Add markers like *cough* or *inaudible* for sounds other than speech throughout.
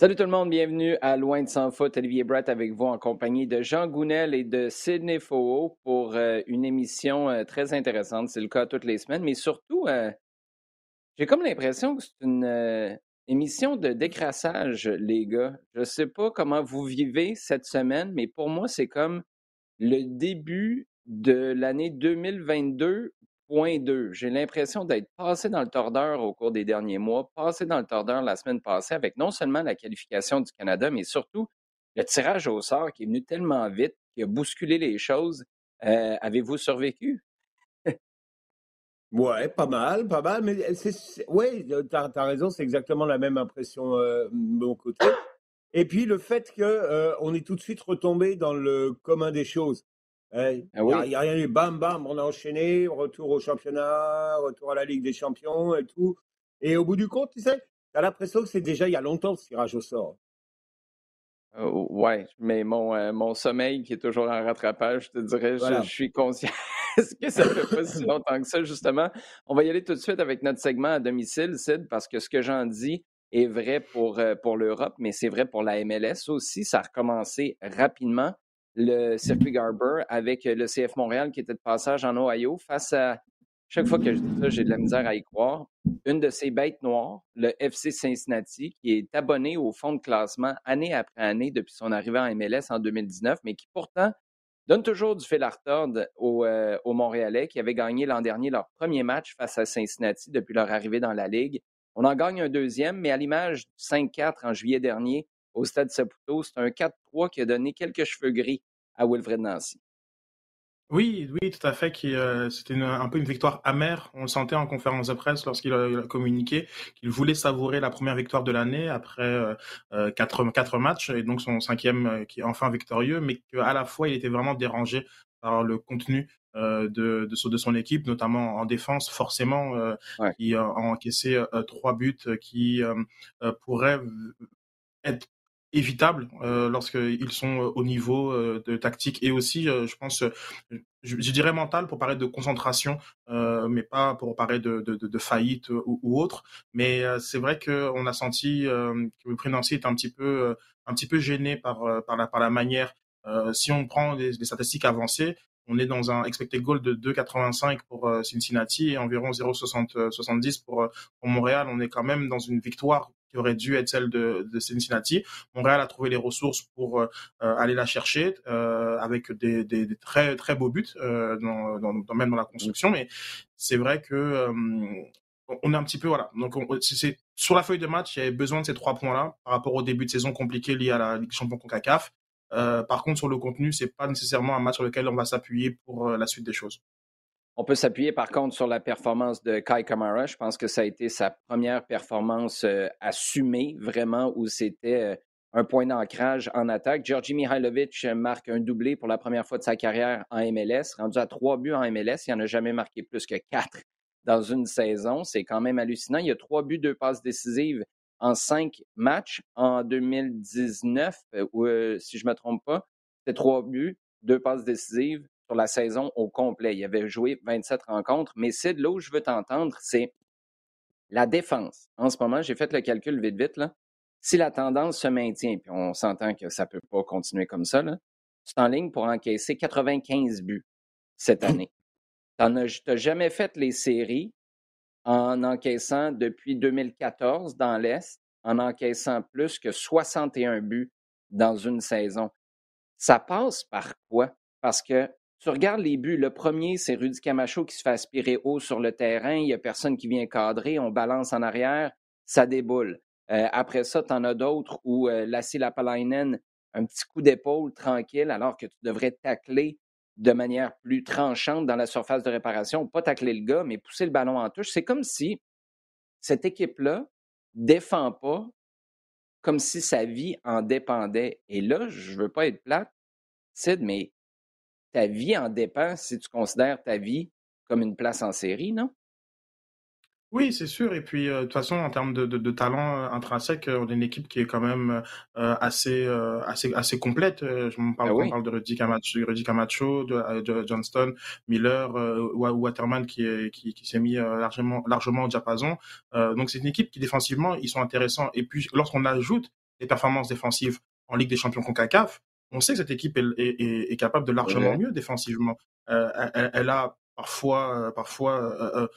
Salut tout le monde, bienvenue à Loin de sans foot. Olivier Brett avec vous en compagnie de Jean Gounel et de Sidney Faux pour euh, une émission euh, très intéressante. C'est le cas toutes les semaines, mais surtout, euh, j'ai comme l'impression que c'est une émission de décrassage, les gars. Je ne sais pas comment vous vivez cette semaine, mais pour moi, c'est comme le début de l'année 2022 2. J'ai l'impression d'être passé dans le tordeur au cours des derniers mois, passé dans le tordeur la semaine passée avec non seulement la qualification du Canada, mais surtout le tirage au sort qui est venu tellement vite, qui a bousculé les choses. Euh, avez-vous survécu? ouais, pas mal, pas mal. Mais oui, tu as, raison, c'est exactement la même impression euh, de mon côté. Et puis le fait qu'on euh, est tout de suite retombé dans le commun des choses. Ah il n'y a, rien eu, bam, bam, on a enchaîné, retour au championnat, retour à la Ligue des Champions et tout. Et au bout du compte, tu sais, tu as l'impression que c'est déjà il y a longtemps ce tirage au sort. Oui, euh, ouais, mais mon, euh, mon sommeil qui est toujours en rattrapage, je te dirais, je, suis conscient *laughs* que ça fait pas si longtemps que ça, justement? On va y aller tout de suite avec notre segment à domicile, Sid, parce que ce que j'en dis est vrai pour, euh, pour l'Europe, mais c'est vrai pour la MLS aussi. Ça a recommencé rapidement le circuit Garber avec le CF Montréal qui était de passage en Ohio face à, chaque fois que je dis ça, j'ai de la misère à y croire, une de ces bêtes noires, le FC Cincinnati, qui est abonné au fond de classement année après année depuis son arrivée en MLS en 2019, mais qui pourtant donne toujours du fil à retordre aux, euh, Montréalais qui avaient gagné l'an dernier leur premier match face à Cincinnati depuis leur arrivée dans la Ligue. On en gagne un deuxième, mais à l'image du 5-4 en juillet dernier, au Stade Saputo. C'est un 4-3 qui a donné quelques cheveux gris à Wilfred Nancy. Oui, oui, tout à fait. Euh, c'était un peu une victoire amère. On le sentait en conférence de presse lorsqu'il a, communiqué qu'il voulait savourer la première victoire de l'année après euh, euh, quatre, quatre, matchs et donc son cinquième qui est enfin victorieux, mais qu'à la fois il était vraiment dérangé par le contenu de, de, de, son équipe, notamment en défense, forcément, qui a encaissé trois buts qui pourraient être évitable euh, lorsqu'ils sont euh, au niveau euh, de tactique et aussi, je pense, je, dirais mental pour parler de concentration, mais pas pour parler de, de, de faillite ou, ou, autre. Mais c'est vrai qu'on a senti que le Prénancier est un petit peu, un petit peu gêné par, par, la, par la manière. si on prend des, statistiques avancées, on est dans un expected goal de 2,85 pour Cincinnati et environ 0,70 pour, pour Montréal. On est quand même dans une victoire qui aurait dû être celle de, de Cincinnati. Montréal a trouvé les ressources pour euh, euh, aller la chercher euh, avec des, des, des, très très beaux buts euh, dans, dans, même dans la construction. Mais c'est vrai que euh, on est un petit peu voilà. Donc c'est sur la feuille de match, il y avait besoin de ces trois points-là par rapport au début de saison compliqué lié à la Ligue des Champions Concacaf. Euh, par contre, sur le contenu, c'est pas nécessairement un match sur lequel on va s'appuyer pour la suite des choses. On peut s'appuyer par contre sur la performance de Kai Kamara. Je pense que ça a été sa première performance euh, assumée, vraiment, où c'était euh, un point d'ancrage en attaque. Georgi Mihailovic marque un doublé pour la première fois de sa carrière en MLS, rendu à trois buts en MLS. Il n'en a jamais marqué plus que quatre dans une saison. C'est quand même hallucinant. Il y a trois buts, deux passes décisives en cinq matchs en 2019, ou euh, si je ne me trompe pas. C'est trois buts, deux passes décisives, sur la saison au complet. Il avait joué 27 rencontres. Mais c'est de là où je veux t'entendre, c'est la défense. En ce moment, j'ai fait le calcul vite, vite. Là. Si la tendance se maintient, puis on s'entend que ça ne peut pas continuer comme ça, es en ligne pour encaisser 95 buts cette année. Tu n'as jamais fait les séries en encaissant depuis 2014 dans l'Est, en encaissant plus que 61 buts dans une saison. Ça passe par quoi? Parce que tu regardes les buts. Le premier, c'est Rudy Camacho qui se fait aspirer haut sur le terrain. Il n'y a personne qui vient cadrer. On balance en arrière. Ça déboule. Euh, après ça, tu en as d'autres où euh, Lassie Lapalainen, un petit coup d'épaule tranquille, alors que tu devrais tacler de manière plus tranchante dans la surface de réparation. Pas tacler le gars, mais pousser le ballon en touche. C'est comme si cette équipe-là défend pas comme si sa vie en dépendait. Et là, je veux pas être plate, Sid, mais ta vie en dépend si tu considères ta vie comme une place en série, non? Oui, c'est sûr. Et puis, euh, de toute façon, en termes de, de, de talent intrinsèque, on est une équipe qui est quand même assez, assez, assez complète. je me parle, ah on parle de Rudy Camacho, Rudy Camacho de, de, Johnston, Miller, Waterman qui, est, qui, qui s'est mis largement, largement au diapason. donc, c'est une équipe qui, défensivement, ils sont intéressants. Et puis, lorsqu'on ajoute les performances défensives en Ligue des Champions CONCACAF, on sait que cette équipe est, capable de largement mieux défensivement. elle, a parfois, parfois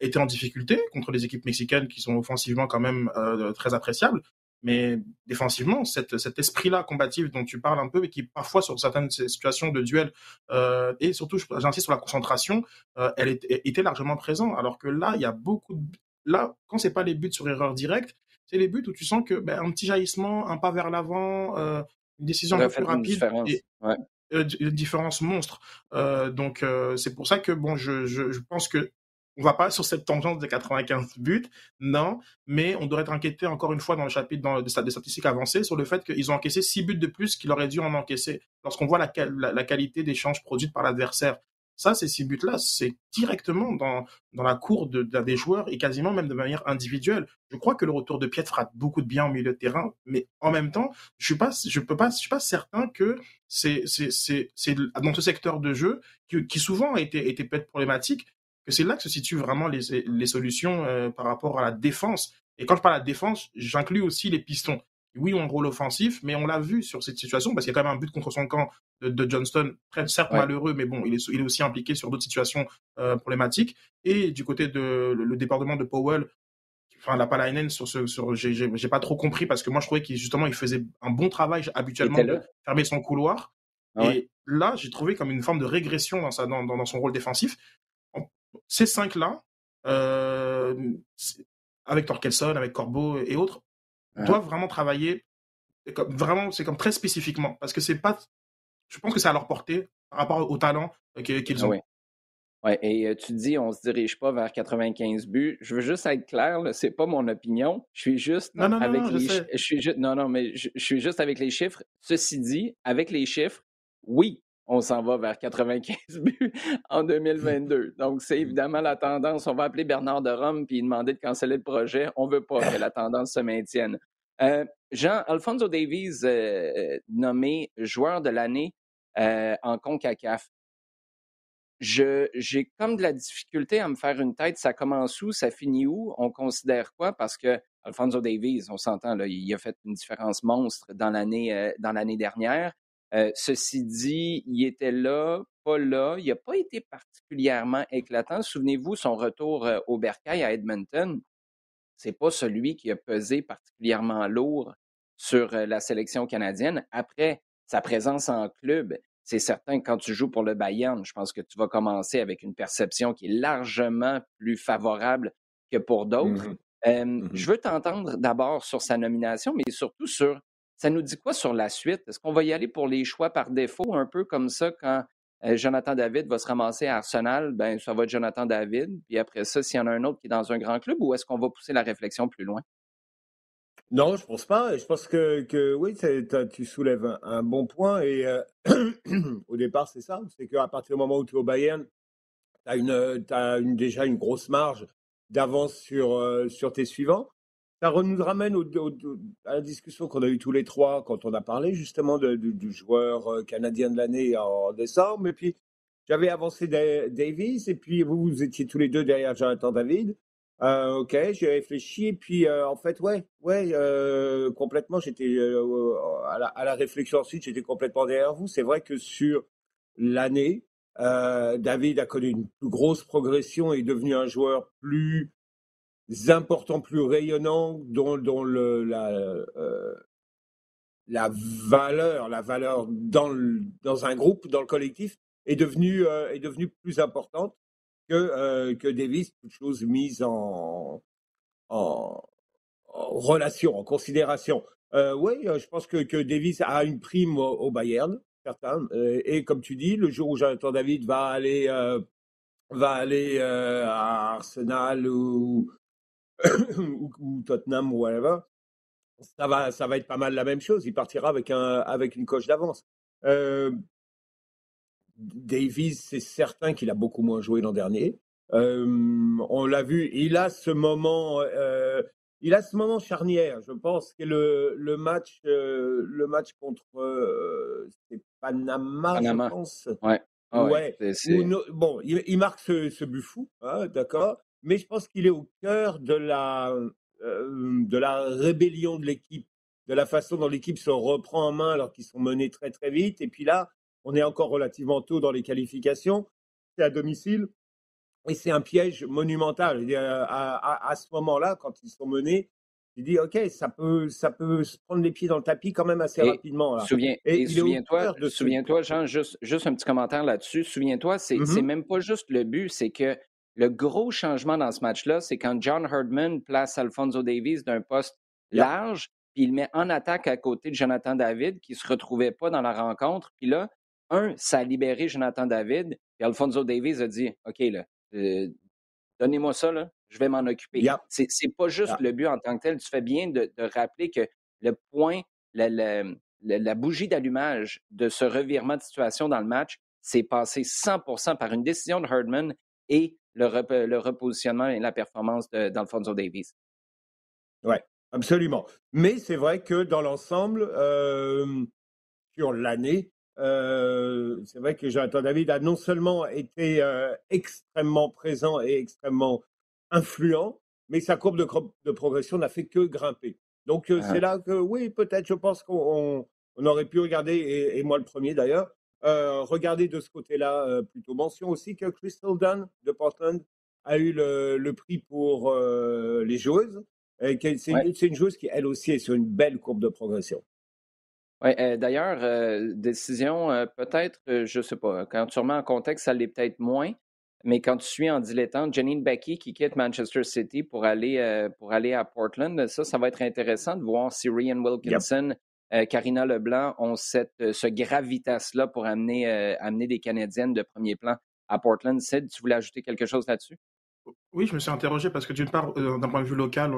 été en difficulté contre les équipes mexicaines qui sont offensivement quand même très appréciables. Mais défensivement, cet esprit-là combatif dont tu parles un peu, et qui parfois sur certaines situations de duel, euh, et surtout j'insiste sur la concentration, euh, elle était, largement présente. Alors que là, il y a beaucoup de... Là, quand c'est pas les buts sur erreur directe, c'est les buts où tu sens que ben, un petit jaillissement, un pas vers l'avant, euh, une décision plus rapide, et, une différence monstre. donc c'est pour ça que bon, je, je, je pense que on va pas sur cette tangente de 95 buts, non, mais on devrait être inquiété encore une fois dans le chapitre dans, des statistiques avancées sur le fait qu'ils ont encaissé 6 buts de plus qu'il aurait dû en encaisser lorsqu'on voit la, la, qualité des changes produites par l'adversaire. Ça, ces six buts-là, c'est directement dans, la cour de, des joueurs et quasiment même de manière individuelle. Je crois que le retour de Piet fera beaucoup de bien au milieu de terrain, mais en même temps, je suis pas, je peux je suis pas certain que c'est, c'est, dans ce secteur de jeu qui, souvent a été, peut-être problématique, c'est là que se situent vraiment les, solutions euh, par rapport à la défense. Et quand je parle de défense, j'inclus aussi les pistons. Oui, on rôle offensif, mais on l'a vu sur cette situation, parce qu'il y a quand même un but contre son camp de, Johnston, très, certes malheureux, mais bon, il est, il est aussi impliqué sur d'autres situations euh, problématiques. Et du côté de le, département de Powell, enfin la Palainen sur ce sur j'ai pas trop compris parce que moi je trouvais qu'il justement il faisait un bon travail habituellement de fermer son couloir. Ah et là j'ai trouvé comme une forme de régression dans, sa, dans, dans son rôle défensif. Ces cinq-là, euh, avec Torkelson, avec Corbeau et autres, doivent vraiment travailler. Comme, vraiment, c'est comme très spécifiquement, parce que c'est pas. Je pense que c'est à leur portée par rapport au talent euh, qu'ils ont. Oui. Ouais, et euh, tu dis, on se dirige pas vers 95 buts. Je veux juste être clair, c'est pas mon opinion. Je suis juste non, non, avec non, les. Je, suis juste, non, non, mais je, suis juste avec les chiffres. Ceci dit, avec les chiffres, oui, on s'en va vers 95 *laughs* buts en 2022. Donc, c'est évidemment la tendance. On va appeler Bernard de Rome puis demander de canceller le projet. On ne veut pas que la tendance se maintienne. Euh, Jean, Alfonso Davies, euh, nommé joueur de l'année euh, en CONCACAF. J'ai comme de la difficulté à me faire une tête. Ça commence où? Ça finit où? On considère quoi? Parce que Alfonso Davies, on s'entend, il a fait une différence monstre dans l'année dernière. Euh, ceci dit, il était là, pas là. Il n'a pas été particulièrement éclatant. Souvenez-vous, son retour euh, au Bercail à Edmonton, c'est pas celui qui a pesé particulièrement lourd sur euh, la sélection canadienne. Après sa présence en club, c'est certain que quand tu joues pour le Bayern, je pense que tu vas commencer avec une perception qui est largement plus favorable que pour d'autres. Mmh mmh je veux t'entendre d'abord sur sa nomination, mais surtout sur ça nous dit quoi sur la suite? Est-ce qu'on va y aller pour les choix par défaut, un peu comme ça, quand euh, Jonathan David va se ramasser à Arsenal, ben ça va être Jonathan David. Puis après ça, s'il y en a un autre qui est dans un grand club, ou est-ce qu'on va pousser la réflexion plus loin? Non, je pense pas. Je pense que, oui, tu soulèves un, bon point. Et euh, *clears throat* au départ, c'est ça. C'est qu'à partir du moment où tu es au Bayern, tu as, déjà une grosse marge d'avance sur, euh, sur tes suivants ça nous ramène à la discussion qu'on a eue tous les trois quand on a parlé justement du joueur euh, canadien de l'année en décembre. Et puis, j'avais avancé Davis et puis vous, étiez tous les deux derrière Jonathan David. Euh, ok, j'ai réfléchi et puis euh, en fait, ouais, ouais, complètement, j'étais à la, à, la, réflexion ensuite, j'étais complètement derrière vous. C'est vrai que sur l'année, David a connu une plus grosse progression et est devenu un joueur plus importants, plus rayonnants, dont, euh, la valeur, la valeur dans, un groupe, dans le collectif, est devenue, euh, est devenue plus importante que, euh, que Davis, toute chose mise en, en, relation, en considération. oui, je pense que, que Davis a une prime au, Bayern, certain. et comme tu dis, le jour où Jonathan David va aller, va aller à Arsenal ou, ou, Tottenham ou whatever, ça va, ça va être pas mal la même chose. Il partira avec, un, avec une coche d'avance. Euh, Davies, c'est certain qu'il a beaucoup moins joué l'an dernier. Euh, on l'a vu, il a ce moment, euh, il a ce moment charnière. Je pense que le, le match, euh, le match contre c'est Panama, je pense. Ouais. Ouais. bon, il, marque ce, ce but fou, hein, d'accord mais je pense qu'il est au cœur de la, euh, de la rébellion de l'équipe de la façon dont l'équipe se reprend en main alors qu'ils sont menés très très vite. Et puis là, on est encore relativement tôt dans les qualifications. C'est à domicile. Et c'est un piège monumental. À, à, ce moment-là, quand ils sont menés, il dit OK, ça peut, ça peut se prendre les pieds dans le tapis quand même assez rapidement. Là. Souviens, et, souviens-toi, souviens-toi, Jean, juste, juste un petit commentaire là-dessus. Souviens-toi, c'est, mm-hmm. même pas juste le but, c'est que le gros changement dans ce match-là, c'est quand John Herdman place Alfonso Davies d'un poste large, puis il met en attaque à côté de Jonathan David, qui ne se retrouvait pas dans la rencontre. Puis là, un, ça a libéré Jonathan David, puis Alfonso Davies a dit OK, là, euh, donnez-moi ça, là, je vais m'en occuper. Ce C'est pas juste le but en tant que tel. Tu fais bien de, rappeler que le point, la, bougie d'allumage de ce revirement de situation dans le match, c'est passé 100% par une décision de Herdman et le, repositionnement et la performance d'Alfonso Davies. Oui, absolument. Mais c'est vrai que dans l'ensemble, euh, sur l'année, euh, c'est vrai que Jonathan David a non seulement été euh, extrêmement présent et extrêmement influent, mais sa courbe de, progression n'a fait que grimper. Donc euh, c'est là que, oui, peut-être, je pense qu'on aurait pu regarder, et, moi le premier d'ailleurs, regarder de ce côté-là plutôt. Mention aussi que Crystal Dunn de Portland a eu le, prix pour les joueuses. C'est une joueuse qui, elle aussi, est sur une belle courbe de progression. Oui, euh, d'ailleurs, euh, décision, euh, peut-être, je ne sais pas, quand tu remets en contexte, ça l'est peut-être moins, mais quand tu suis en dilettante, Janine Becky qui quitte Manchester City pour aller, pour aller à Portland, ça, ça va être intéressant de voir si Ryan Wilkinson, Karina Leblanc ont cette, ce gravitas-là pour amener, amener des Canadiennes de premier plan à Portland. Sid, tu voulais ajouter quelque chose là-dessus? Oui, je me suis interrogé parce que d'une part, d'un point de vue local,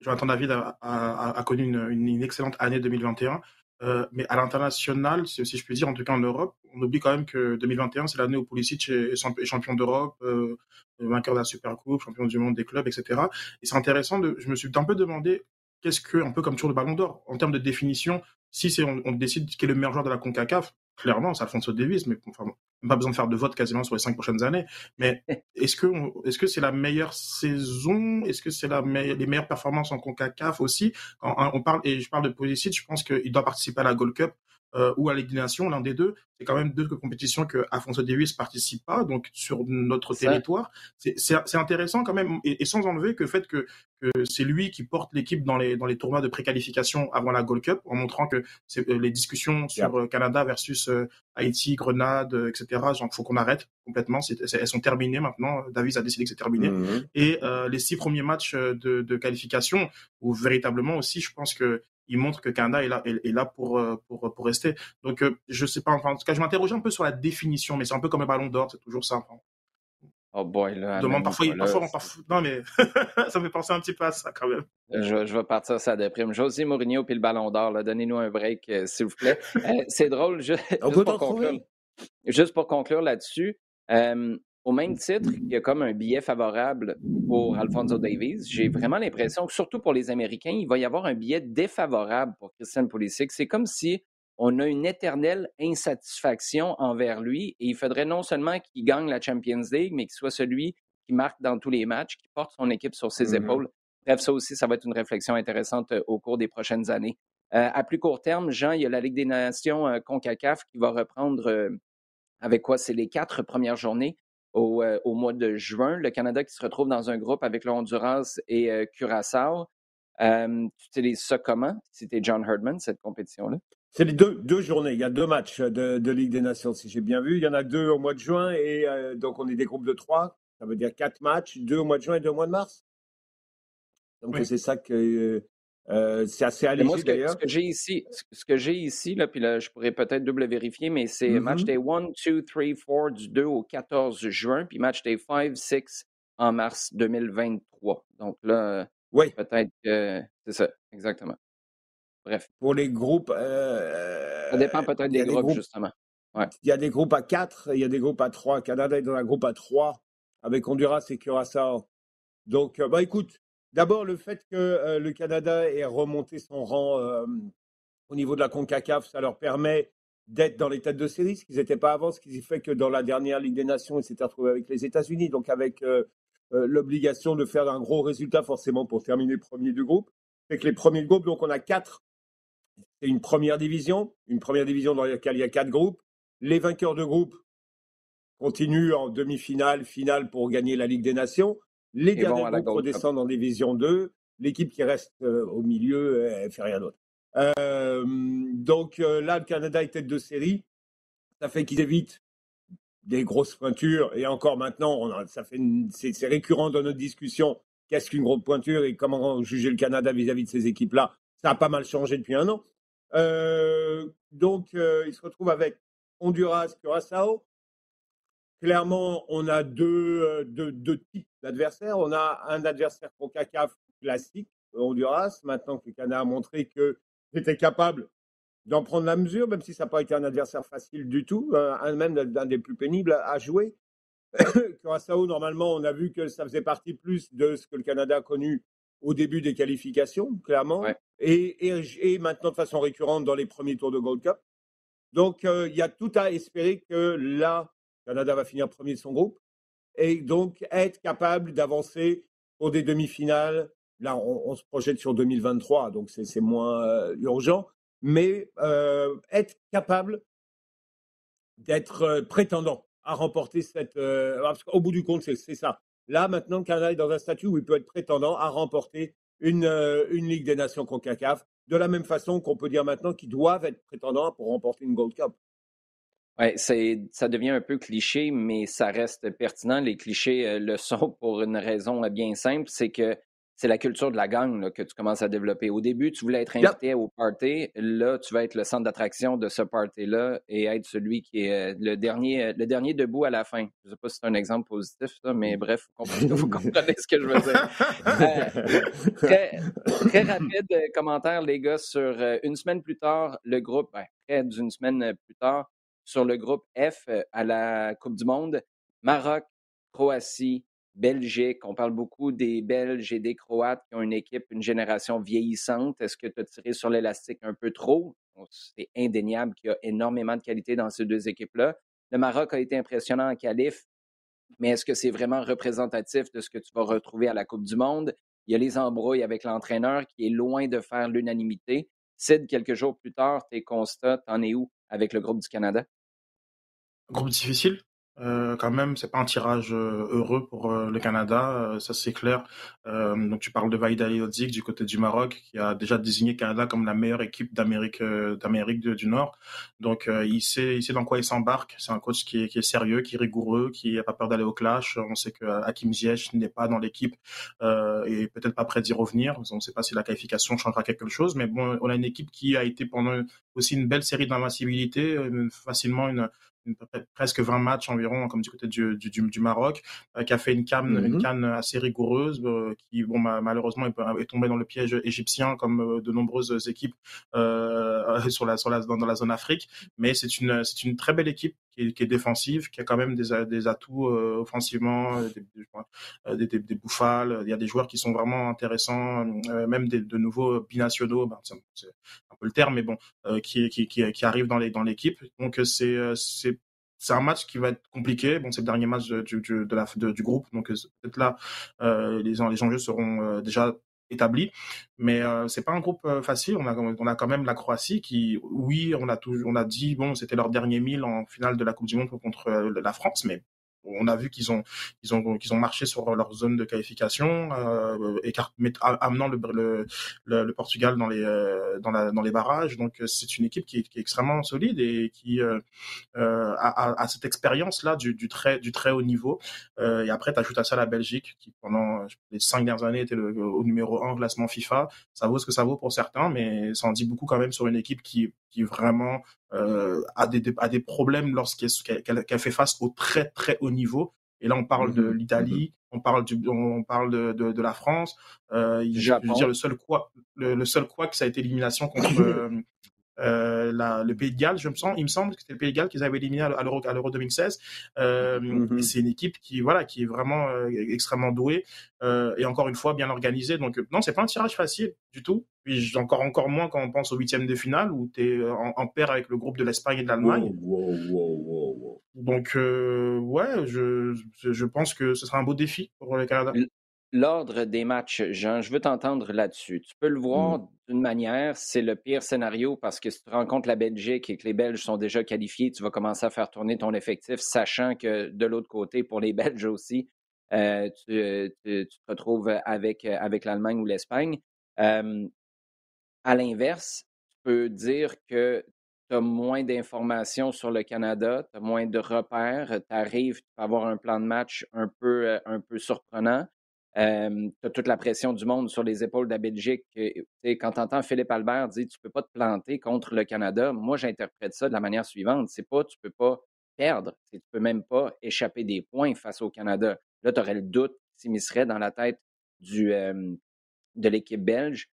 Jonathan David a, a, connu une, une, excellente année 2021. Euh, mais à l'international, si, je puis dire, en tout cas en Europe, on oublie quand même que 2021, c'est l'année où Pulisic est, champion d'Europe, euh, vainqueur de la Supercoupe, champion du monde des clubs, etc. Et c'est intéressant, de, je me suis un peu demandé qu'est-ce que, un peu comme toujours le Ballon d'Or, en termes de définition, si c'est on, décide qui est le meilleur joueur de la CONCACAF, clairement, c'est Alfonso Davis, mais enfin, pas besoin de faire de vote quasiment sur les cinq prochaines années. Mais *laughs* est-ce que est-ce que c'est la meilleure saison? Est-ce que c'est la les meilleures performances en Concacaf aussi? Quand on parle et je parle de Pulisic, je pense qu'il doit participer à la Gold Cup euh, ou à Ligue des Nations, l'un des deux. C'est quand même deux compétitions que Afonso Davis participe pas, donc sur notre territoire. C'est intéressant quand même, et, sans enlever que le fait que, que c'est lui qui porte l'équipe dans les, dans les tournois de préqualification avant la Gold Cup, en montrant que euh, les discussions sur euh, Canada versus Haïti, Grenade, etc. Il faut qu'on arrête complètement. elles sont terminées maintenant. Davis a décidé que c'est terminé. Mmh et les six premiers matchs de, de qualification, où véritablement aussi, je pense que il montre que Canada est là, est, là pour, euh, pour, pour rester. Donc, euh, je sais pas, enfin, en tout cas, je m'interroge un peu sur la définition, mais c'est un peu comme le ballon d'or, c'est toujours ça. Oh boy, là. Demande parfois, parfois, parfois, non, mais *laughs* ça me fait penser un petit peu à ça quand même. Je, je vais partir ça déprime. José Mourinho puis le ballon d'or, donnez-nous un break, euh, s'il vous plaît. c'est drôle, juste, pour conclure, juste pour conclure là-dessus. Au même titre, il y a comme un billet favorable pour Alfonso Davies. J'ai vraiment l'impression que, surtout pour les Américains, il va y avoir un billet défavorable pour Christian Pulisic. C'est comme si on a une éternelle insatisfaction envers lui et il faudrait non seulement qu'il gagne la Champions League, mais qu'il soit celui qui marque dans tous les matchs, qui porte son équipe sur ses mm-hmm. épaules. Bref, ça aussi, ça va être une réflexion intéressante euh, au cours des prochaines années. Euh, à plus court terme, Jean, il y a la Ligue des Nations euh, CONCACAF qui va reprendre avec quoi? C'est les quatre premières journées. Euh, au, mois de juin. Le Canada qui se retrouve dans un groupe avec le Honduras et euh, Curaçao. Euh, tu utilises ça comment? C'était John Herdman, cette compétition-là? C'est les deux, deux, journées. Il y a deux matchs de, Ligue des Nations, si j'ai bien vu. Il y en a deux au mois de juin et donc on est des groupes de trois. Ça veut dire quatre matchs, deux au mois de juin et deux au mois de mars. Donc c'est ça que euh, c'est assez allégé d'ailleurs. Ce que j'ai ici, ce que j'ai ici, là, puis là, je pourrais peut-être double vérifier, mais c'est mm-hmm. match day 1, 2, 3, 4 du 2 au 14 juin, puis match day 5, 6 en mars 2023. Donc là, oui. peut-être que c'est ça, exactement. Bref. Pour les groupes. Euh, ça dépend peut-être des, groupes, justement. Ouais. Il y a des groupes à 4, il y a des groupes à 3. Canada est dans un groupe à 3 avec Honduras et Curaçao. Donc, euh, bah écoute, D'abord, le fait que euh, le Canada ait remonté son rang euh, au niveau de la CONCACAF, ça leur permet d'être dans les têtes de série, ce qu'ils n'étaient pas avant, ce qui fait que dans la dernière Ligue des Nations, ils s'étaient retrouvés avec les États-Unis, donc avec euh, l'obligation de faire un gros résultat forcément pour terminer premier du groupe. Fait que les premiers groupes, donc on a quatre c'est une première division, une première division dans laquelle il y a quatre groupes. Les vainqueurs de groupe continuent en demi-finale, finale pour gagner la Ligue des Nations. Les derniers groupes redescendent en division 2. L'équipe qui reste euh, au milieu, elle fait rien d'autre. Euh, donc euh, là, le Canada est tête de série. Ça fait qu'ils évitent des grosses pointures. Et encore maintenant, ça fait c'est récurrent dans notre discussion. Qu'est-ce qu'une grosse pointure et comment juger le Canada vis-à-vis de ces équipes-là Ça a pas mal changé depuis un an. donc, il se retrouve avec Honduras, Curaçao. Clairement, on a deux, deux types d'adversaires. On a un adversaire pour CACAF classique, Honduras. Maintenant que le Canada a montré que était capable d'en prendre la mesure, même si ça n'a pas été un adversaire facile du tout, euh, un même d'un des plus pénibles à jouer. *coughs* Curaçao, normalement, on a vu que ça faisait partie plus de ce que le Canada a connu au début des qualifications, clairement, et, et, maintenant de façon récurrente dans les premiers tours de Gold Cup. Donc, euh, il y a tout à espérer que là, Canada va finir premier de son groupe et donc être capable d'avancer pour des demi-finales Là, on, se projette sur 2023, donc c'est moins euh, urgent. Mais euh, être capable d'être euh, prétendant à remporter cette. parce qu'au bout du compte, c'est ça. Là, maintenant, Canada est dans un statut où il peut être prétendant à remporter une, une Ligue des Nations CONCACAF, de la même façon qu'on peut dire maintenant qu'ils doivent être prétendants pour remporter une Gold Cup. Oui, ça devient un peu cliché, mais ça reste pertinent. Les clichés le sont *laughs* pour une raison bien simple, c'est que c'est la culture de la gang que tu commences à développer. Au début, tu voulais être invité au party. Là, tu vas être le centre d'attraction de ce party-là et être celui qui est euh, le dernier, euh, le dernier debout à la fin. Je ne sais pas si c'est un exemple positif, mais bref, *laughs* vous comprenez ce que je veux dire. Euh, très, très, rapide commentaire, les gars, sur une semaine plus tard, le groupe, ben, près d'une semaine plus tard, sur le groupe F à la Coupe du Monde, Maroc, Croatie, Belgique. On parle beaucoup des Belges et des Croates qui ont une équipe, une génération vieillissante. Est-ce que tu as tiré sur l'élastique un peu trop? C'est indéniable qu'il y a énormément de qualité dans ces deux équipes-là. Le Maroc a été impressionnant en qualif, mais est-ce que c'est vraiment représentatif de ce que tu vas retrouver à la Coupe du Monde? Il y a les embrouilles avec l'entraîneur qui est loin de faire l'unanimité. Sid, quelques jours plus tard, tes constats, t'en es où avec le groupe du Canada? Groupe difficile, euh, quand même, c'est pas un tirage euh, heureux pour euh, le Canada, ça c'est clair. donc tu parles de Vaïda Odzik du côté du Maroc, qui a déjà désigné Canada comme la meilleure équipe d'Amérique d'Amérique du Nord. Donc il sait il sait dans quoi il s'embarque. C'est un coach qui est, qui est sérieux, qui est rigoureux, qui n'a pas peur d'aller au clash. On sait que Hakim Ziyech n'est pas dans l'équipe et peut-être pas prêt d'y revenir. On ne sait pas si la qualification changera quelque chose, mais bon, on a une équipe qui a été pendant aussi une belle série d'invincibilité, facilement une presque 20 matchs environ, comme du côté du, du, du Maroc, euh, qui a fait une canne, une mhm. canne assez rigoureuse, euh, qui bon, malheureusement est, tombé dans le piège égyptien, comme euh, de nombreuses équipes *laughs* sur la, sur la, dans, la zone Afrique. Mais c'est une, c'est une très belle équipe qui est, qui est, défensive, qui a quand même des, des atouts offensivement, des, des, des, des, bouffales. Il y a des joueurs qui sont vraiment intéressants, même des, de nouveaux binationaux. Ben, c'est un peu le terme, mais bon, qui, qui, qui, qui arrivent dans l'équipe. Donc c'est c'est c'est un match qui va être compliqué. Bon, c'est le dernier match du, du, de la, du groupe, donc euh, peut-être là, euh, les, les enjeux seront euh, déjà établis. Mais euh, c'est pas un groupe euh, facile. On a, on a quand même la Croatie qui, oui, on a toujours, on a dit bon, c'était leur dernier mille en finale de la Coupe du Monde contre la France, mais on a vu qu'ils ont, ils ont, qu'ils ont marché sur leur zone de qualification, euh, amenant le, Portugal dans les, euh, dans, la, dans les barrages. Donc c'est une équipe qui est, extrêmement solide et qui euh, euh a, cette expérience-là du, du, très, du très haut niveau. Euh, et après, tu ajoutes à ça la Belgique, qui pendant les cinq dernières années était au numéro un classement FIFA. Ça vaut ce que ça vaut pour certains, mais ça en dit beaucoup quand même sur une équipe qui, qui vraiment euh, a, des, a des problèmes lorsqu'elle qu fait face au très très haut niveau. Et là, on parle de mmh l'Italie, mmh on parle du, on parle de, de, de la France. Euh, je veux dire le seul quoi, le, le seul quoi que ça a été l'élimination contre *laughs* euh, euh, la, le Pays de Galles, je me sens, il me semble que c'était le Pays de Galles qu'ils avaient éliminé à l'Euro, à l'Euro 2016. Euh, mm-hmm. C'est une équipe qui, voilà, qui est vraiment euh, extrêmement douée euh, et encore une fois bien organisée. Donc non, c'est pas un tirage facile du tout. Puis encore encore moins quand on pense au huitième de finale où tu es en, en, paire avec le groupe de l'Espagne et de l'Allemagne. Wow, wow, Donc ouais, je, je pense que ce sera un beau défi pour le Canada. L'ordre des matchs, Jean, je veux t'entendre là-dessus. Tu peux le voir Mmh. d'une manière, c'est le pire scénario parce que si tu rencontres la Belgique et que les Belges sont déjà qualifiés, tu vas commencer à faire tourner ton effectif, sachant que de l'autre côté, pour les *laughs* Belges aussi, euh, tu, euh, tu- tu te retrouves avec, euh, avec l'Allemagne ou l'Espagne. Euh, à l'inverse, tu peux dire que tu as moins d'informations sur le Canada, tu as moins de repères, tu arrives, tu peux avoir un plan de match un peu, un peu surprenant. Tu as toute la pression du monde sur les épaules de la Belgique. Sais, Quand tu entends Philippe Albert dire tu peux pas te planter contre le Canada, moi j'interprète ça de la manière suivante. C'est pas tu peux pas perdre, c'est tu peux même pas échapper des points face au Canada. Là, tu aurais le doute qui s'immiscerait dans la tête du, euh, de l'équipe belge.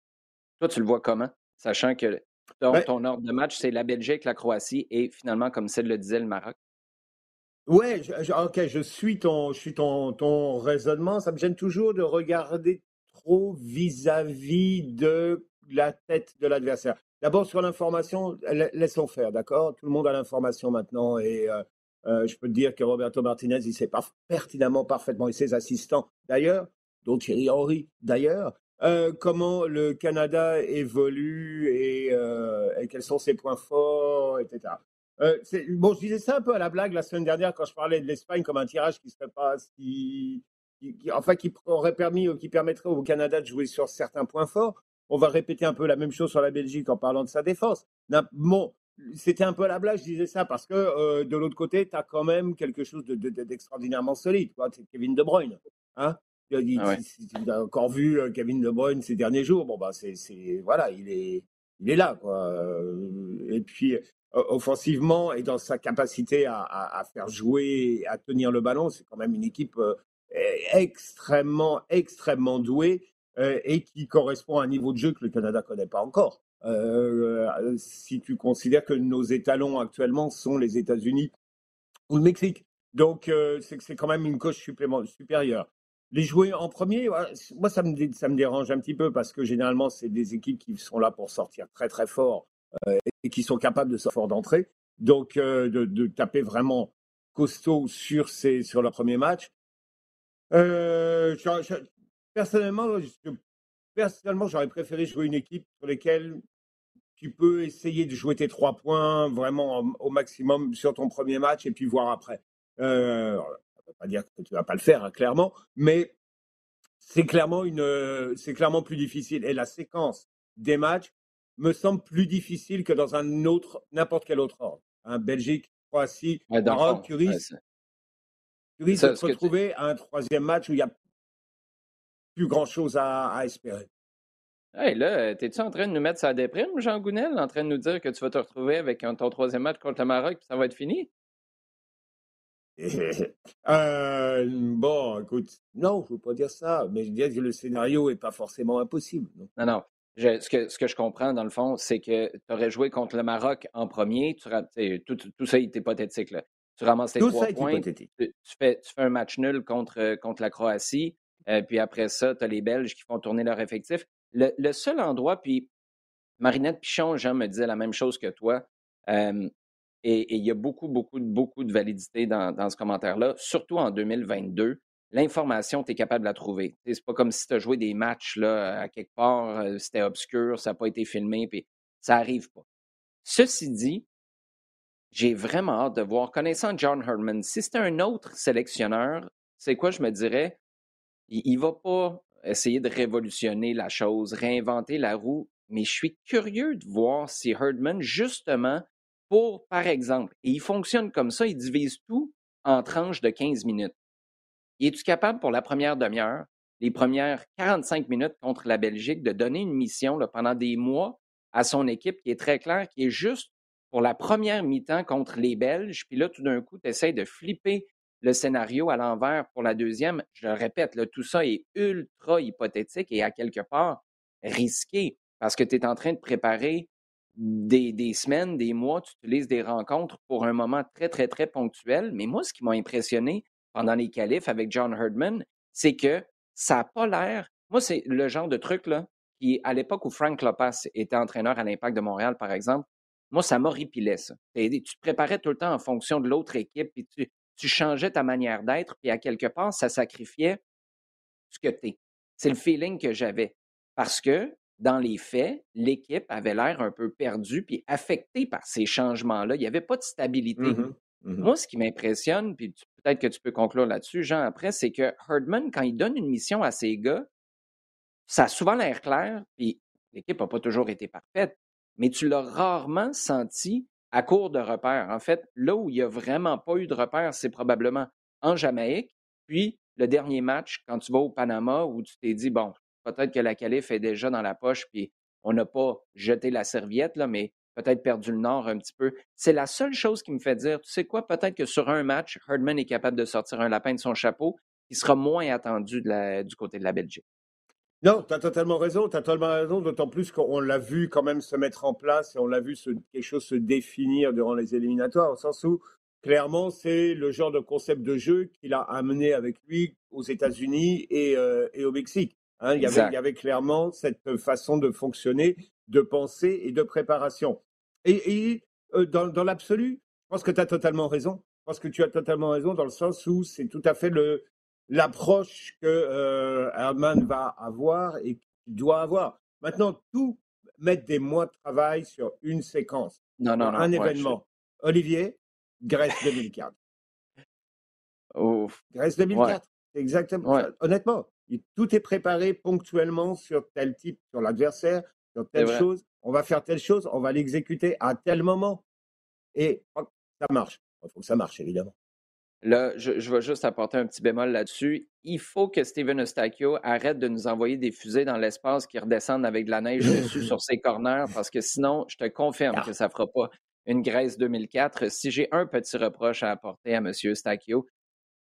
Toi, tu le vois comment? Sachant que ton, Ben, ton ordre de match, c'est la Belgique, la Croatie et finalement, comme celle le disait, le Maroc. Ouais, je- ok, je suis ton, je suis ton, ton raisonnement. Ça me gêne toujours de regarder trop vis-à-vis de la tête de l'adversaire. D'abord sur l'information, la- laissons faire, d'accord? Tout le monde a l'information maintenant et euh, euh, je peux te dire que Roberto Martinez, il sait pertinemment, parfaitement, et ses assistants d'ailleurs, dont Thierry Henry d'ailleurs, euh, comment le Canada évolue et quels sont ses points forts, etc. Euh, bon, je disais ça un peu à la blague la semaine dernière quand je parlais de l'Espagne comme un tirage qui serait pas si, qui- qui- enfin qui aurait permis ou qui permettrait au Canada de jouer sur certains points forts. On va répéter un peu la même chose sur la Belgique en parlant de sa défense. Bon, c'était un peu à la blague, je disais ça parce que euh, de l'autre côté, tu as quand même quelque chose de- de- de- d'extraordinairement solide. quoi. C'est Kevin De Bruyne. Hein Tu as dit- Ah ouais. encore vu euh, Kevin De Bruyne ces derniers jours. Bon, bah, c'est- voilà, il est, il est là. Quoi. Euh, Et puis, euh, offensivement et dans sa capacité à, faire jouer, à tenir le ballon, c'est quand même une équipe euh, extrêmement, extrêmement douée et qui correspond à un niveau de jeu que le Canada ne connaît pas encore. Si tu considères que nos étalons actuellement sont les États-Unis ou le Mexique. Donc, c'est quand même une coche supérieure. Les jouer en premier, moi, ça me, dérange un petit peu parce que généralement, c'est des équipes qui sont là pour sortir très, très fort euh, et qui sont capables de sortir fort d'entrée. Donc, euh, de, taper vraiment costaud sur, ces, sur leur premier match. Euh, personnellement, personnellement, j'aurais préféré jouer une équipe sur laquelle tu peux essayer de jouer tes trois points vraiment au, maximum sur ton premier match et puis voir après. Ça ne veut pas dire que tu vas pas le faire, hein, clairement, mais c'est clairement une, euh, c'est clairement plus difficile. Et la séquence des matchs me semble plus difficile que dans un autre, n'importe quel autre ordre. Hein, Belgique, Croatie, Ouais, Maroc, tu ouais, risques, c'est- tu risques ça, de te retrouver à un troisième match où il n'y a plus grand chose à, à espérer. Hey, là, euh, t'es-tu en train de nous mettre sa déprime, Jean Gounel, en train de nous dire que tu vas te retrouver avec ton troisième match contre le Maroc puis ça va être fini? *laughs* Euh, bon, écoute, non, je ne veux pas dire ça, mais je dis que le scénario n'est pas forcément impossible. non. Non, non. Je- ce, que, ce que je comprends, dans le fond, c'est que tu aurais joué contre le Maroc en premier. Tu, tout, tout ça est hypothétique. Là. Tu ramasses tes Tout trois ça points. Tu, tu fais, tu fais un match nul contre, contre la Croatie. euh, puis après ça, tu as les Belges qui font tourner leur effectif. Le, le seul endroit, puis Marinette Pichon, Jean me disait la même chose que toi. euh, et il y a beaucoup, beaucoup, beaucoup de validité dans, ce commentaire-là, surtout en 2022. L'information, tu es capable de la trouver. C'est pas comme si tu as joué des matchs là, à quelque part, euh, c'était obscur, ça n'a pas été filmé, puis ça arrive pas. Ceci dit, j'ai vraiment hâte de voir, connaissant John Herdman, si c'était un autre sélectionneur, c'est quoi je me dirais? Il ne va pas essayer de révolutionner la chose, réinventer la roue, mais je suis curieux de voir si Herdman, justement, pour, par exemple, et il fonctionne comme ça, il divise tout en tranches de 15 minutes. Es-tu capable pour la première demi-heure, les premières 45 minutes contre la Belgique, de donner une mission pendant des mois à son équipe qui est très claire, qui est juste pour la première mi-temps contre les Belges, puis là, tout d'un coup, tu essaies de flipper le scénario à l'envers pour la deuxième? Je le répète, tout ça est ultra hypothétique et à quelque part risqué parce que tu es en train de préparer des, semaines, des mois, tu utilises des rencontres pour un moment très, très, très ponctuel. Mais moi, ce qui m'a impressionné pendant les qualifs avec John Herdman, c'est que ça n'a pas l'air. Moi, c'est le genre de truc là, qui, à l'époque où Frank Lopez était entraîneur à l'Impact de Montréal, par exemple, moi, ça m'horripilait, ça. Tu te préparais tout le temps en fonction de l'autre équipe, puis tu, tu changeais ta manière d'être, puis à quelque part, ça sacrifiait ce que tu es. C'est le feeling que j'avais. Parce que, dans les faits, l'équipe avait l'air un peu perdue puis affectée par ces changements-là. Il n'y avait pas de stabilité. Mmh mmh Moi, ce qui m'impressionne, puis peut-être que tu peux conclure là-dessus, Jean, après, c'est que Herdman, quand il donne une mission à ses gars, ça a souvent l'air clair, puis l'équipe n'a pas toujours été parfaite, mais tu l'as rarement senti à court de repères. En fait, là où il n'y a vraiment pas eu de repères, c'est probablement en Jamaïque, puis le dernier match, quand tu vas au Panama, où tu t'es dit, bon, peut-être que la qualif est déjà dans la poche, puis on n'a pas jeté la serviette, là, mais peut-être perdu le nord un petit peu. C'est la seule chose qui me fait dire, tu sais quoi, peut-être que sur un match, Herdman est capable de sortir un lapin de son chapeau, qui sera moins attendu du côté de la Belgique. Non, tu as totalement raison, tu as totalement raison, d'autant plus qu'on l'a vu quand même se mettre en place et on l'a vu quelque chose se définir durant les éliminatoires, au sens où clairement c'est le genre de concept de jeu qu'il a amené avec lui aux États-Unis et, euh, au Mexique. Hein. il, y avait, clairement cette façon de fonctionner, de penser et de préparation. Et, euh, dans, l'absolu, je pense que tu as totalement raison. Je pense que tu as totalement raison dans le sens où c'est tout à fait le, l'approche que euh, Herman va avoir et qu'il doit avoir. Maintenant, tout mettre des mois de travail sur une séquence, non, non, non, un événement. Olivier, Grèce 2004. Grèce 2004, exactement. Honnêtement, tout est préparé ponctuellement sur tel type, sur l'adversaire, sur telle chose. On va faire telle chose, on va l'exécuter à tel moment. Et ça marche. Il faut que ça marche, évidemment. Là, je, je, vais juste apporter un petit bémol là-dessus. Il faut que Steven Eustachio arrête de nous envoyer des fusées dans l'espace qui redescendent avec de la neige dessus sur ses corners, parce que sinon, je te confirme que ça ne fera pas une Grèce 2004. Si j'ai un petit reproche à apporter à M. Eustachio,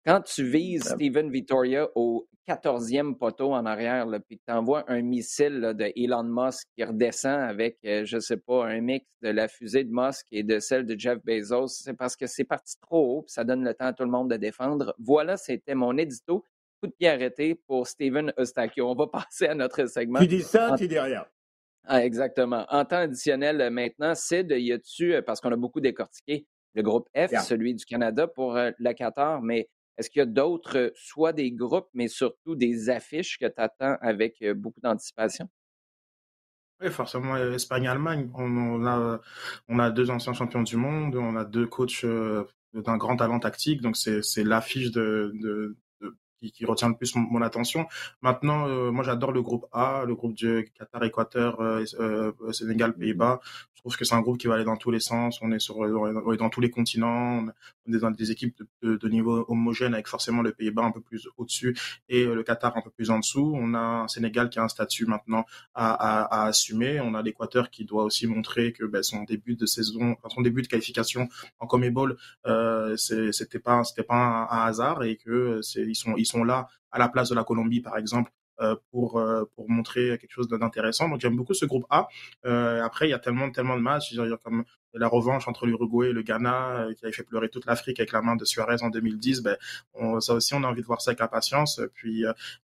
quand tu vises Steven Vittoria au 14e poteau en arrière, puis que tu envoies un missile de Elon Musk qui redescend avec, euh, je ne sais pas, un mix de la fusée de Musk et de celle de Jeff Bezos, c'est parce que c'est parti trop haut, puis ça donne le temps à tout le monde de défendre. Voilà, c'était mon édito. Coup de pied arrêté pour Steven Eustachio. On va *laughs* passer à notre segment. Tu dis ça, tu dis rien. Ah, exactement. En temps additionnel, euh, maintenant, Sid, y a-tu, euh, parce qu'on a beaucoup décortiqué le groupe F, celui du Canada pour la Qatar, mais est-ce qu'il y a d'autres, soit des groupes, mais surtout des affiches que tu attends avec beaucoup d'anticipation? Oui, forcément, Espagne-Allemagne. On, a, on a deux anciens champions du monde, on a deux coachs d'un grand talent tactique, donc c'est l'affiche de, qui, retient le plus mon, attention. Maintenant, euh, moi j'adore le groupe A, le groupe du Qatar, Équateur, euh, euh, Sénégal, Pays-Bas. Trouve que c'est un groupe qui va aller dans tous les sens. On est sur, on est dans tous les continents. On est dans des équipes de, niveau homogène avec forcément le Pays-Bas un peu plus au-dessus et le Qatar un peu plus en dessous. On a un Sénégal qui a un statut maintenant à, assumer. On a l'Équateur qui doit aussi montrer que ben, son début de saison, son début de qualification en Comebol, euh, c'était pas, un, hasard et que c'est, ils sont, là à la place de la Colombie, par exemple, euh, pour euh, pour montrer quelque chose d'intéressant. Donc j'aime beaucoup ce groupe A. Euh, après il y a tellement tellement de matchs, comme la revanche entre l'Uruguay et le Ghana qui avait fait pleurer toute l'Afrique avec la main de Suarez en 2010. Ben ça aussi on a envie de voir ça avec impatience. Puis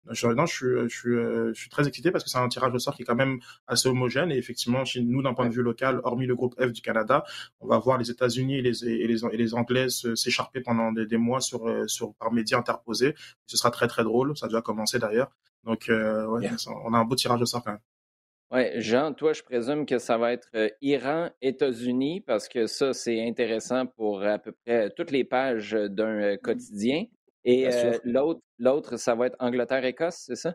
je, non, je suis je suis je suis très excité parce que c'est un tirage au sort qui est quand même assez homogène et effectivement chez nous d'un point de vue local, hormis le groupe F du Canada, on va voir les États-Unis et les et les, et les Anglais s'écharper pendant des, des, mois sur sur par médias interposés. Ce sera très très drôle. Ça a déjà commencé d'ailleurs. Donc, euh, on a un beau tirage au sort quand même. Oui, Jean, toi, je présume que ça va être euh, Iran, États-Unis, parce que ça, c'est intéressant pour à peu près toutes les pages d'un euh, quotidien. Et l'autre, l'autre, ça va être Angleterre-Écosse, c'est ça?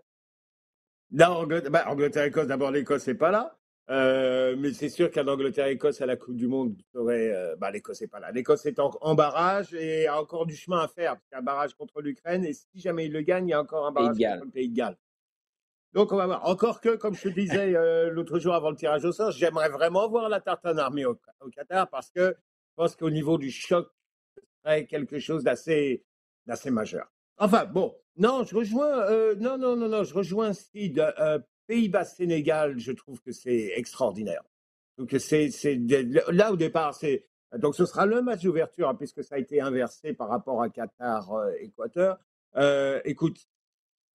Non, ben, Angleterre-Écosse, d'abord, l'Écosse n'est pas là. Mais c'est sûr qu'en Angleterre-Écosse à la Coupe du Monde, bah, l'Écosse n'est pas là. L'Écosse est en, barrage et a encore du chemin à faire. Il y a un barrage contre l'Ukraine et si jamais il le gagne, il y a encore un barrage contre le Pays de Galles. Donc on va voir. Encore que, comme je te disais l'autre jour avant le tirage au sort, j'aimerais vraiment voir la tartane armée au, Qatar parce que je pense qu'au niveau du choc, ce serait quelque chose d'assez, d'assez majeur. Enfin bon, non, je rejoins, non, non, non, non, je rejoins Sid. Pays-Bas-Sénégal, je trouve que c'est extraordinaire. Donc c'est là au départ, c'est donc ce sera le match d'ouverture hein, puisque ça a été inversé par rapport à Qatar-Équateur. Euh, écoute,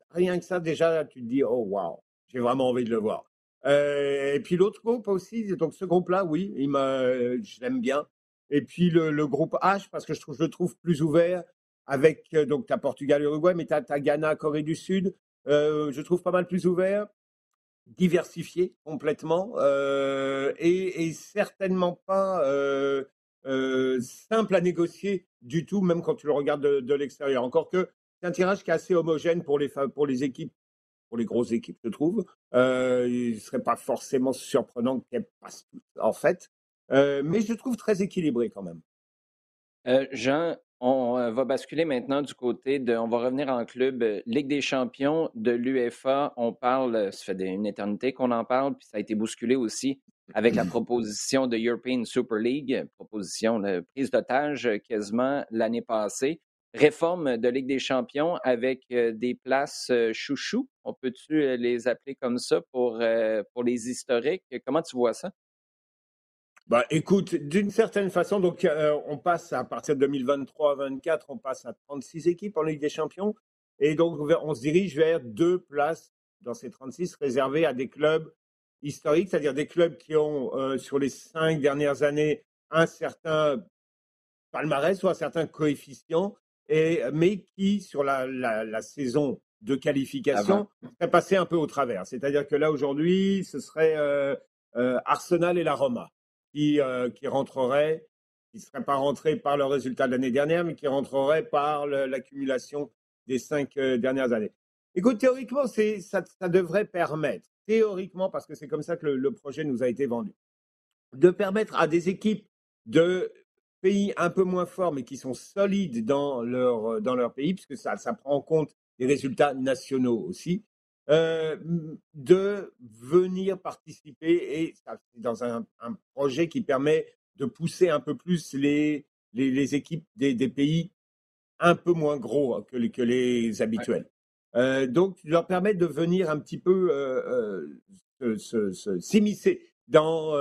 rien que ça déjà, tu te dis oh waouh, j'ai vraiment envie de le voir. Euh, et puis l'autre groupe aussi, donc ce groupe-là, oui, il je l'aime bien. Et puis le, groupe H parce que je trouve, je le trouve plus ouvert avec donc ta Portugal, Uruguay, mais tu as, Ghana, Corée du Sud. je trouve pas mal plus ouvert, diversifié complètement, et, et, certainement pas simple à négocier du tout, même quand tu le regardes de, l'extérieur. Encore que c'est un tirage qui est assez homogène pour les, pour les équipes, pour les grosses équipes, je trouve. Euh, il ne serait pas forcément surprenant qu'elles passent en fait. Euh, mais je trouve très équilibré quand même. Euh, on va basculer maintenant du côté de. On va revenir en club. Ligue des champions de l'UEFA. On parle, ça fait une éternité qu'on en parle, puis ça a été bousculé aussi avec la proposition de European Super League, proposition de prise d'otage quasiment l'année passée. Réforme de Ligue des champions avec euh, des places euh, chouchou. On peut-tu euh, les appeler comme ça pour les historiques? Comment tu vois ça? Bah, écoute, d'une certaine façon, donc on passe à partir de 2023-24, on passe à 36 équipes en Ligue des Champions, et donc on se dirige vers deux places dans ces 36 réservées à des clubs historiques, c'est-à-dire des clubs qui ont, euh, sur les cinq dernières années, un certain palmarès ou un certain coefficient, et, mais qui, sur la, la, saison de qualification, serait passé un peu au travers. C'est-à-dire que là, aujourd'hui, ce serait euh, euh, Arsenal et la Roma qui, qui rentreraient, qui ne seraient pas rentrés par le résultat de l'année dernière, mais qui rentreraient par l'accumulation des cinq dernières années. Écoute, théoriquement, ça, devrait permettre théoriquement, parce que c'est comme ça que le, projet nous a été vendu, de permettre à des équipes de pays un peu moins forts, mais qui sont solides dans leur, dans leur pays, puisque ça, ça prend en compte les résultats nationaux aussi, euh, de venir participer et dans un, projet qui permet de pousser un peu plus les, les, équipes des, pays un peu moins gros que les, que les habituels. Euh, donc, leur permettre de venir un petit peu euh, euh, s'immiscer dans,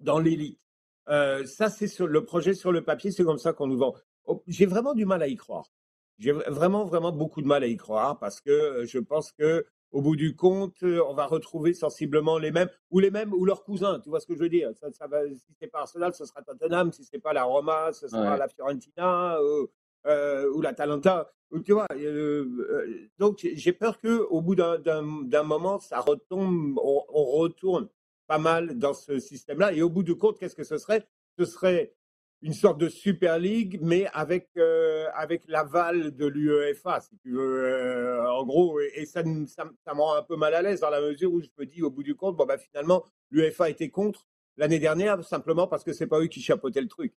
dans l'élite. ça, c'est le projet sur le papier, c'est comme ça qu'on nous vend. Oh, j'ai vraiment du mal à y croire. J'ai vraiment, vraiment beaucoup de mal à y croire parce que je pense que au bout du compte, on va retrouver sensiblement les mêmes, ou les mêmes, ou leurs cousins. Tu vois ce que je veux dire? Ça, ça va, Si c'est pas Arsenal, ce sera Tottenham. Si c'est pas la Roma, ce sera la Fiorentina ou la Talenta. Tu vois, euh, euh, donc j'ai peur que au bout d'un moment, ça retombe, on, retourne pas mal dans ce système-là. Et au bout du compte, qu'est-ce que ce serait? Ce serait une sorte de Super League, mais avec, euh, avec l'aval de l'UEFA, si tu veux, en gros. Et, ça, ça, me rend un peu mal à l'aise dans la mesure où je me dis, au bout du compte, bon, bah, finalement, l'UEFA était contre l'année dernière, simplement parce que c'est pas eux qui chapeautaient le truc.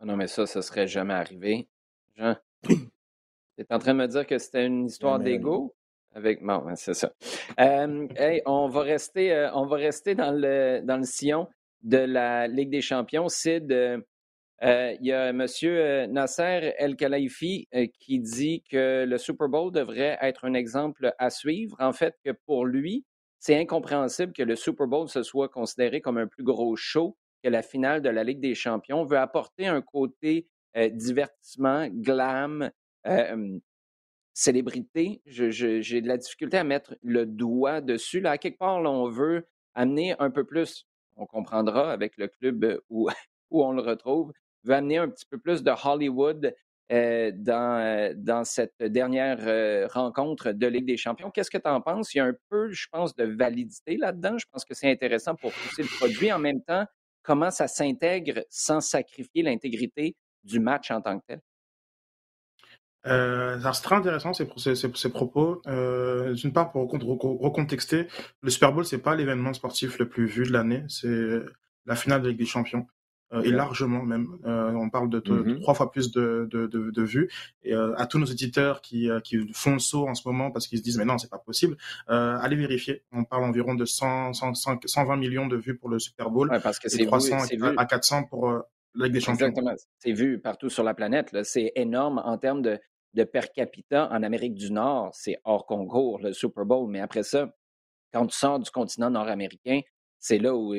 Ah non, mais ça, ça serait jamais arrivé. Jean, *coughs* tu es en train de me dire que c'était une histoire d'ego? Avec bon, c'est ça. on va rester, euh, on va rester dans le dans le sillon de la Ligue des Champions. Sid, euh, euh, il y a M. Nasser El Khelaifi qui dit que le Super Bowl devrait être un exemple à suivre. En fait, que pour lui, c'est incompréhensible que le Super Bowl se soit considéré comme un plus gros show que la finale de la Ligue des Champions. veut apporter un côté euh, divertissement, glam, euh, célébrité. J'ai de la difficulté à mettre le doigt dessus. Là, à quelque part, on veut amener un peu plus, on comprendra avec le club *laughs* où, on le retrouve, veut amener un petit peu plus de Hollywood dans, dans cette dernière rencontre de Ligue des Champions. Qu'est-ce que tu en penses? Il y a un peu, je pense, de validité là-dedans. Je pense que c'est intéressant pour pousser le produit. En même temps, comment ça s'intègre sans sacrifier l'intégrité du match en tant que tel? Euh, c'est très intéressant ces, ces, propos. Euh, d'une part, pour recontexter, le Super Bowl, c'est pas l'événement sportif le plus vu de l'année, c'est la finale de Ligue des Champions. Euh, et largement même. Euh, on parle de, mm-hmm. trois fois plus de, de, vues. Et euh, à tous nos éditeurs qui, qui font le saut en ce moment parce qu'ils se disent mais non c'est pas possible, allez vérifier. On parle environ de 100, 100, 120 millions de vues pour le Super Bowl. Ouais, parce que c'est 300 à 400 pour Exactement. C'est vu partout sur la planète. C'est énorme en termes de, de per capita en Amérique du Nord. C'est hors concours, le Super Bowl. Mais après ça, quand tu sors du continent nord-américain, c'est là où.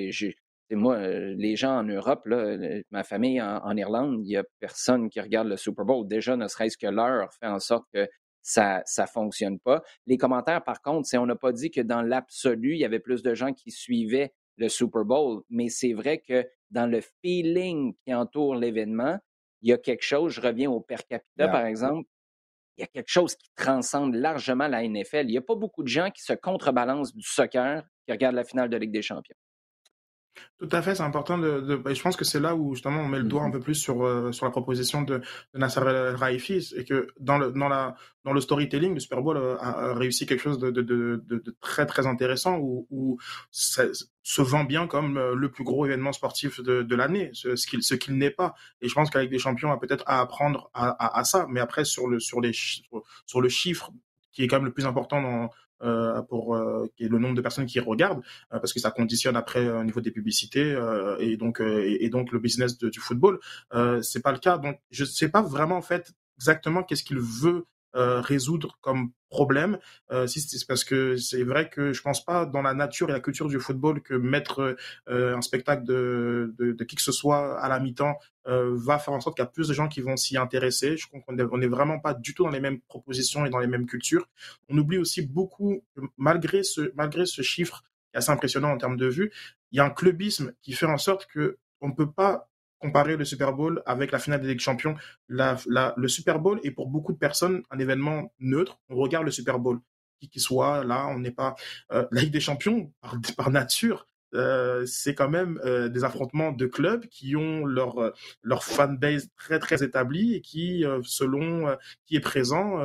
Moi, les gens en Europe, là, ma famille en, Irlande, il n'y a personne qui regarde le Super Bowl. Déjà, ne serait-ce que l'heure fait en sorte que ça ne fonctionne pas. Les commentaires, par contre, c'est on n'a pas dit que dans l'absolu, il y avait plus de gens qui suivaient le Super Bowl, mais c'est vrai que dans le feeling qui entoure l'événement, il y a quelque chose, je reviens au per capita par exemple, il y a quelque chose qui transcende largement la NFL. Il n'y a pas beaucoup de gens qui se contrebalancent du soccer qui regardent la finale de Ligue des Champions. Tout à fait, c'est important de, bah, je pense que c'est là où justement on met le doigt un mmh peu plus sur euh, sur la proposition de, de Nasser El Raifi et que dans le dans la dans le storytelling, le Super Bowl a, réussi quelque chose de, de, de, très très intéressant où, où ça se vend bien comme euh, le plus gros événement sportif de, de l'année, ce, ce qu'il ce qu'il n'est pas. Et je pense qu'avec des champions a peut-être à apprendre à, à, à, ça, mais après sur le sur les sur le chiffre qui est quand même le plus important dans euh, pour euh, le nombre de personnes qui regardent euh, parce que ça conditionne après au niveau des publicités et donc et, donc le business du football. C'est pas le cas. Donc je sais pas vraiment en fait exactement qu'est-ce qu'il veut euh, résoudre comme problème. Euh, si c'est parce que c'est vrai que je pense pas dans la nature et la culture du football que mettre euh, un spectacle de, de, de, qui que ce soit à la mi-temps euh, va faire en sorte qu'il y a plus de gens qui vont s'y intéresser. Je crois qu'on n'est vraiment pas du tout dans les mêmes propositions et dans les mêmes cultures. On oublie aussi beaucoup, malgré ce, malgré ce chiffre assez impressionnant en termes de vues, il y a un clubisme qui fait en sorte que on ne peut pas comparer le Super Bowl avec la finale des Ligue Champions. La, la, le Super Bowl est pour beaucoup de personnes un événement neutre. On regarde le Super Bowl, qui qu'il soit, là, on n'est pas... Euh, la Ligue des Champions, par, par nature, euh, c'est quand même euh, des affrontements de clubs qui ont leur euh, leur fanbase très très établie et qui selon qui est présent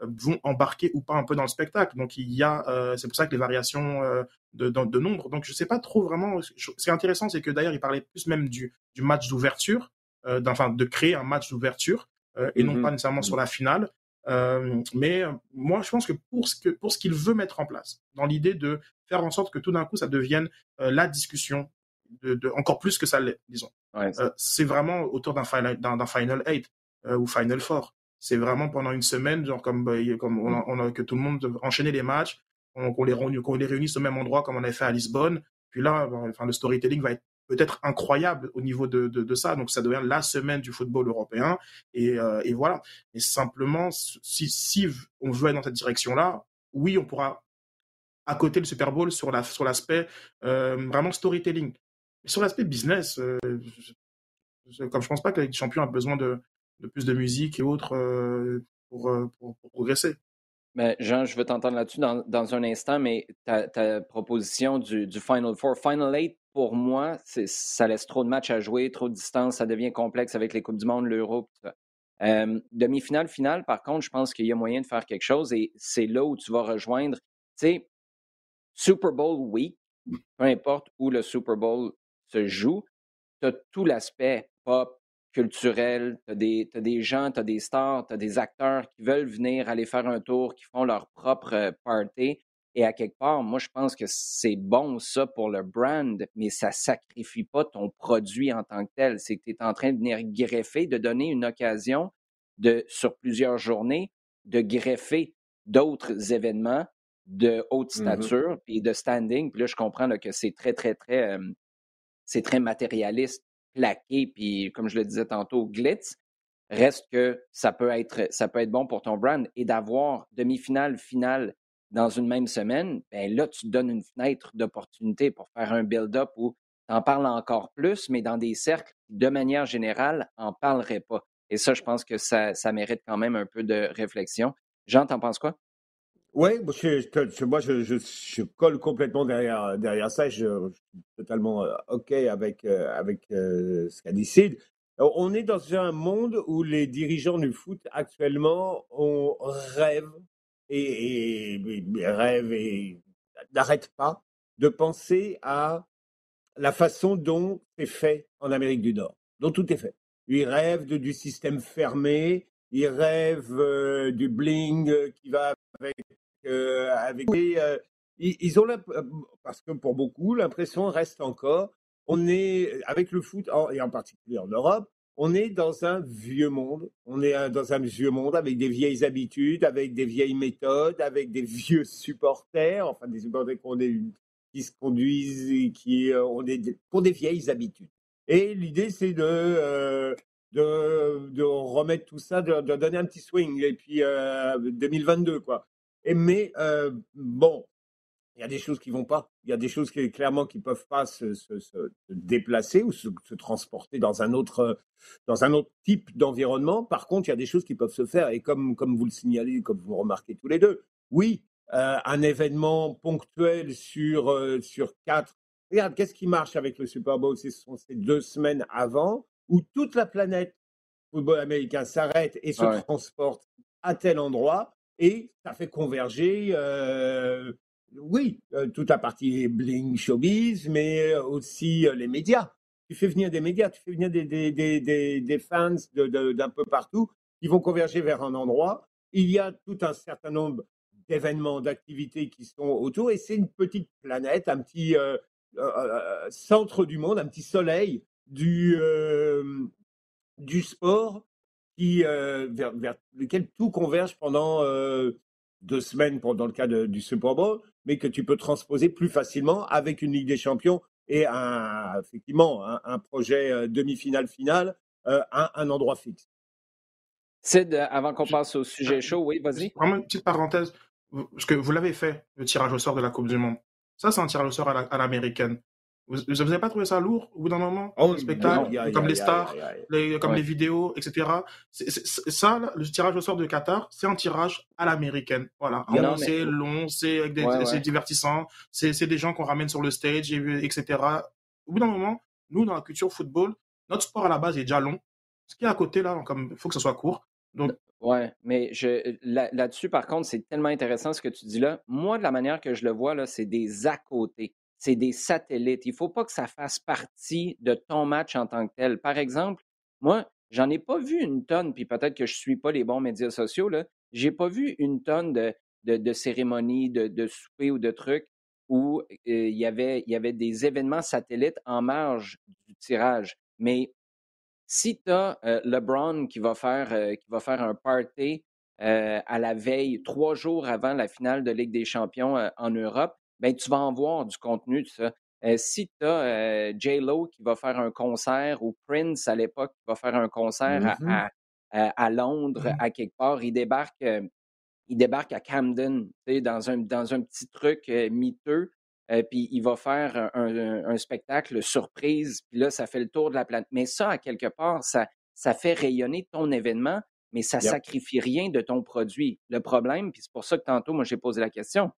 vont embarquer ou pas un peu dans le spectacle. Donc il y a c'est pour ça que les variations de, de, nombre. Donc je sais pas trop vraiment. Ce qui est intéressant c'est que d'ailleurs il parlait plus même du du match d'ouverture enfin de créer un match d'ouverture et non mm-hmm. pas nécessairement sur la finale euh, mais moi, je pense que pour ce que pour ce qu'il veut mettre en place, dans l'idée de faire en sorte que tout d'un coup, ça devienne euh, la discussion, de, de, encore plus que ça l'est, disons. Ouais, euh, c'est vraiment autour d'un final d'un final eight ou final four. C'est vraiment pendant une semaine, genre comme bah, comme on a, on a, que tout le monde enchaîner les matchs, qu'on les, qu'on les réunisse au même endroit comme on avait fait à Lisbonne. Puis là, enfin, le storytelling va être peut-être incroyable au niveau de, de, ça. Donc ça devient la semaine du football européen. Et, euh, et voilà. Et simplement, si, si on veut aller dans cette direction-là, oui, on pourra à côté le Super Bowl sur la sur l'aspect euh, vraiment storytelling. Mais sur l'aspect business, euh, je, comme je pense pas que les champions a besoin de, de plus de musique et autres pour, euh, pour, pour, progresser. Mais Jean, je veux t'entendre là-dessus dans, dans, un instant, mais ta, ta proposition du, du Final Four, Final Eight, pour moi, ça laisse trop de matchs à jouer, trop de distance, ça devient complexe avec les Coupes du Monde, l'Euro. Demi-finale, finale, par contre, je pense qu'il y a moyen de faire quelque chose et c'est là où tu vas rejoindre, tu sais, Super Bowl week, peu importe où le Super Bowl se joue, tu as tout l'aspect pop, culturel, tu as, as, des gens, tu as des stars, tu as des acteurs qui veulent venir aller faire un tour, qui font leur propre euh, party. Et à quelque part, moi, je pense que c'est bon ça pour le brand, mais ça sacrifie pas ton produit en tant que tel. C'est que tu es en train de venir greffer, de donner une occasion de, sur plusieurs journées, de greffer d'autres événements de haute mmh stature et de standing. Puis là, je comprends que c'est très, très, très, c'est très matérialiste, plaqué, puis comme je le disais tantôt, glitz. Reste que ça peut être, ça peut être bon pour ton brand et d'avoir demi-finale, finale dans une même semaine, ben là, tu donnes une fenêtre d'opportunité pour faire un build-up où tu en parles encore plus, mais dans des cercles qui, de manière générale, n'en parleraient pas. Et ça, je pense que ça, ça mérite quand même un peu de réflexion. Jean, t'en penses quoi? Oui, moi, je, je, je, colle complètement derrière, derrière ça. Je, je suis totalement euh, OK avec, euh, avec euh, ce qu'a Sid. On est dans un monde où les dirigeants du foot actuellement on rêve et, et, rêve et n'arrête pas de penser à la façon dont c'est fait en Amérique du Nord, dont tout est fait. Ils rêvent de, du système fermé, ils rêvent euh, du bling qui va avec euh, avec euh, ils, ils, ont parce que pour beaucoup l'impression reste encore on est avec le foot et en particulier en Europe on est dans un vieux monde. On est dans un vieux monde avec des vieilles habitudes, avec des vieilles méthodes, avec des vieux supporters, enfin des supporters qui se conduisent qui euh, ont des, pour des vieilles habitudes. Et l'idée, c'est de, euh, de, remettre tout ça, de, donner un petit swing. Et puis, 2022, euh, quoi. Et, mais, bon, y a des choses qui vont pas. Il y a des choses qui clairement qui peuvent pas se, déplacer ou se, transporter dans un autre dans un autre type d'environnement. Par contre, il y a des choses qui peuvent se faire. Et comme comme vous le signalez, comme vous remarquez tous les deux, oui, euh, un événement ponctuel sur euh, sur quatre. Regarde, qu'est-ce qui marche avec le Super Bowl? Ce sont ces deux semaines avant où toute la planète football américain s'arrête et se transporte à tel endroit et ça fait converger euh, oui, euh, toute la partie bling showbiz, mais euh, aussi euh, les médias. Tu fais venir des médias, tu fais venir des, fans d'un peu partout qui vont converger vers un endroit. Il y a tout un certain nombre d'événements, d'activités qui sont autour, et c'est une petite planète, un petit centre du monde, un petit soleil du, du sport vers, lequel tout converge pendant deux semaines dans le cas du Super Bowl, mais que tu peux transposer plus facilement avec une Ligue des Champions et un, effectivement un, projet euh, demi-finale finale euh, à un endroit fixe. Sid, avant qu'on passe au sujet chaud, oui, vas-y. Vraiment une petite parenthèse, parce que vous l'avez fait, le tirage au sort de la Coupe du Monde. Ça, c'est un tirage au sort à l'américaine. Vous n'avez pas trouvé ça lourd au bout d'un moment? Oh, Le spectacle, comme les stars, comme les vidéos, etc. ça, le tirage au sort de Qatar, c'est un tirage à l'américaine. Voilà. C'est long, c'est divertissant, c'est des gens qu'on ramène sur le stage, etc. Au bout d'un moment, nous, dans la culture football, notre sport à la base est déjà long. Ce qui est à côté, là, il faut que ce soit court. Donc, Ouais, mais je là-dessus, par contre, c'est tellement intéressant ce que tu dis là. Moi, de la manière que je le vois, là, c'est des à côté c'est des satellites. Il ne faut pas que ça fasse partie de ton match en tant que tel. Par exemple, moi, j'en ai pas vu une tonne, puis peut-être que je ne suis pas les bons médias sociaux, là. J'ai pas vu une tonne de, de, cérémonies, de, de ou de trucs où euh, il, y avait, il y avait des événements satellites en marge du tirage. Mais si tu as euh, LeBron qui va faire, euh, qui va faire un party à la veille, trois jours avant la finale de Ligue des champions en Europe, ben, tu vas en voir du contenu de ça. Euh, si tu as euh, J-Lo qui va faire un concert ou Prince à l'époque qui va faire un concert à, mm-hmm. à, Londres, à quelque part, il débarque, euh, il débarque à Camden, dans un, dans un petit truc miteux, puis il va faire un, spectacle surprise, puis là, ça fait le tour de la planète. Mais ça, à quelque part, ça, ça fait rayonner ton événement, mais ça ne sacrifie rien de ton produit. Le problème, puis c'est pour ça que tantôt, moi, j'ai posé la question,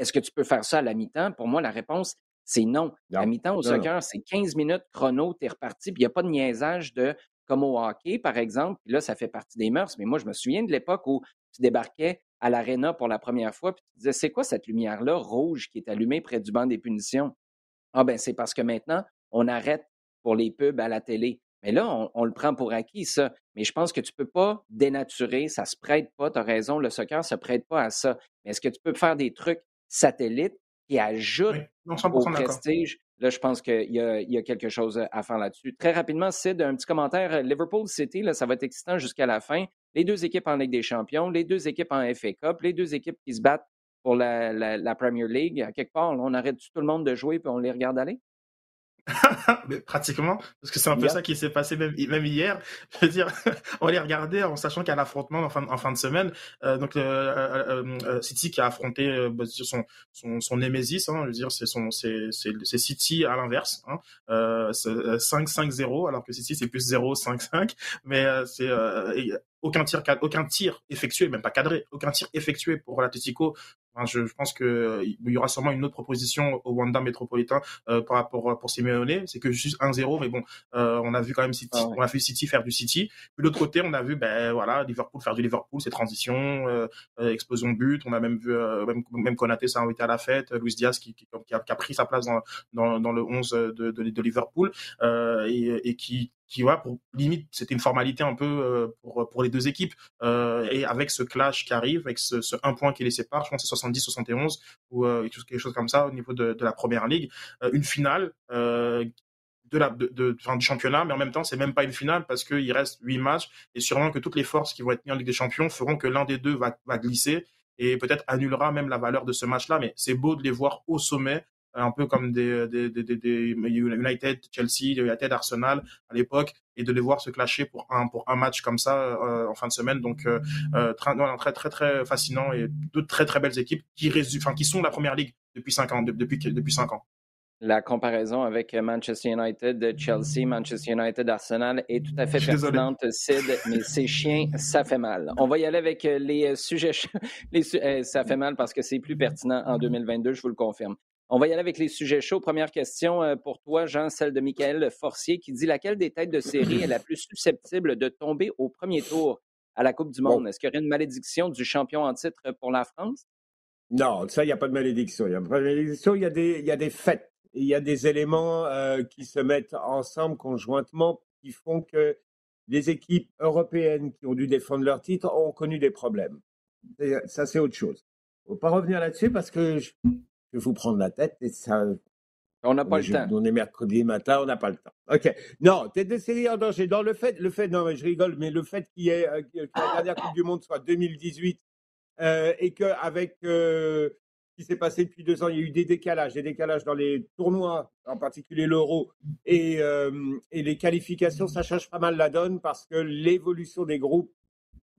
est-ce que tu peux faire ça à la mi-temps? Pour moi, la réponse, c'est non. La mi-temps au soccer, c'est 15 minutes chrono, tu es reparti, puis il n'y a pas de niaisage de comme au hockey, par exemple, puis là, ça fait partie des mœurs. Mais moi, je me souviens de l'époque où tu débarquais à l'aréna pour la première fois, puis tu disais, c'est quoi cette lumière-là rouge qui est allumée près du banc des punitions? Ah ben, c'est parce que maintenant, on arrête pour les pubs à la télé. Mais là, on, on, le prend pour acquis, ça. Mais je pense que tu ne peux pas dénaturer, ça ne se prête pas, tu as raison, le soccer ne se prête pas à ça. Mais est-ce que tu peux faire des trucs satellite qui ajoute au prestige. Là, je pense qu'il y, a quelque chose à faire là-dessus. Très rapidement, Sid, un petit commentaire. Liverpool City, là, ça va être excitant jusqu'à la fin. Les deux équipes en Ligue des Champions, les deux équipes en FA Cup, les deux équipes qui se battent pour la, Premier League. À quelque part, on arrête tout le monde de jouer puis on les regarde aller? *laughs* mais pratiquement, parce que c'est un peu ça qui s'est passé même, même hier. *laughs* Je veux dire, on les regardait en sachant qu'il y a l'affrontement en fin, en fin de semaine. Euh, donc euh, euh, euh, City qui a affronté bah, son, son, son Nemesis, hein, je veux dire, c'est son c'est c'est City à l'inverse, hein, 5-5-0 alors que City c'est plus 0-5-5, mais c'est aucun tir aucun tir effectué, même pas cadré, aucun tir effectué pour l'Atletico je, je, pense que il y aura sûrement une autre proposition au Wanda métropolitain euh, par rapport pour Simeone. C'est que juste 1-0, mais bon, euh, on a vu quand même City, ah on a vu City faire du City. Puis de l'autre côté, on a vu ben voilà Liverpool faire du Liverpool, ses transitions, euh, euh explosion de but. On a même vu euh, même, même Konaté s'est invité à la fête, Luis Diaz qui, qui, qui, a, qui, a, pris sa place dans, dans, dans le 11 de, de, de Liverpool et, et qui qui vois pour limite c'était une formalité un peu euh, pour pour les deux équipes euh, et avec ce clash qui arrive avec ce, ce un point qui les sépare je pense c'est 70 71 ou euh, quelque chose comme ça au niveau de, de la première ligue une finale de la de, du championnat mais en même temps c'est même pas une finale parce qu'il reste huit matchs et sûrement que toutes les forces qui vont être mises en Ligue des Champions feront que l'un des deux va, va glisser et peut-être annulera même la valeur de ce match-là. Mais c'est beau de les voir au sommet un peu comme des, des, des, des, United, Chelsea, United, Arsenal à l'époque, et de les voir se clasher pour un pour un match comme ça euh, en fin de semaine. Donc euh, euh très, très très très fascinant et deux très très belles équipes qui enfin qui sont la première ligue depuis 5 ans. Depuis, depuis 5 ans la comparaison avec Manchester United, Chelsea, Manchester United, Arsenal est tout à fait pertinente, Sid, mais ces chiens, ça fait mal. On va y aller avec euh, les euh, sujets. Les, euh, ça fait mal parce que c'est plus pertinent en 2022, je vous le confirme. On va y aller avec les sujets chauds. Première question pour toi, Jean, celle de Michael Forcier, qui dit laquelle des têtes de série est la plus susceptible de tomber au premier tour à la Coupe du Monde? Est-ce qu'il y aurait une malédiction du champion en titre pour la France? Non, ça, il n'y a pas de malédiction. Il n'y a pas de malédiction, il y a des, il y a des fêtes il y a des éléments euh, qui se mettent ensemble conjointement qui font que les équipes européennes qui ont dû défendre leur titre ont connu des problèmes. ça, c'est autre chose. Il ne faut pas revenir là-dessus parce que je, vais vous prendre la tête et ça. On n'a pas le temps. On est mercredi matin, on n'a pas le temps. OK. Non, tête de série en danger. Dans le fait, le fait, non, mais je rigole, mais le fait qu'il y ait, euh, que la dernière Coupe du Monde soit 2018 euh, et qu'avec euh, qui s'est passé depuis deux ans. Il y a eu des décalages, des décalages dans les tournois, en particulier l'Euro, et, euh, et, les qualifications, ça change pas mal la donne parce que l'évolution des groupes,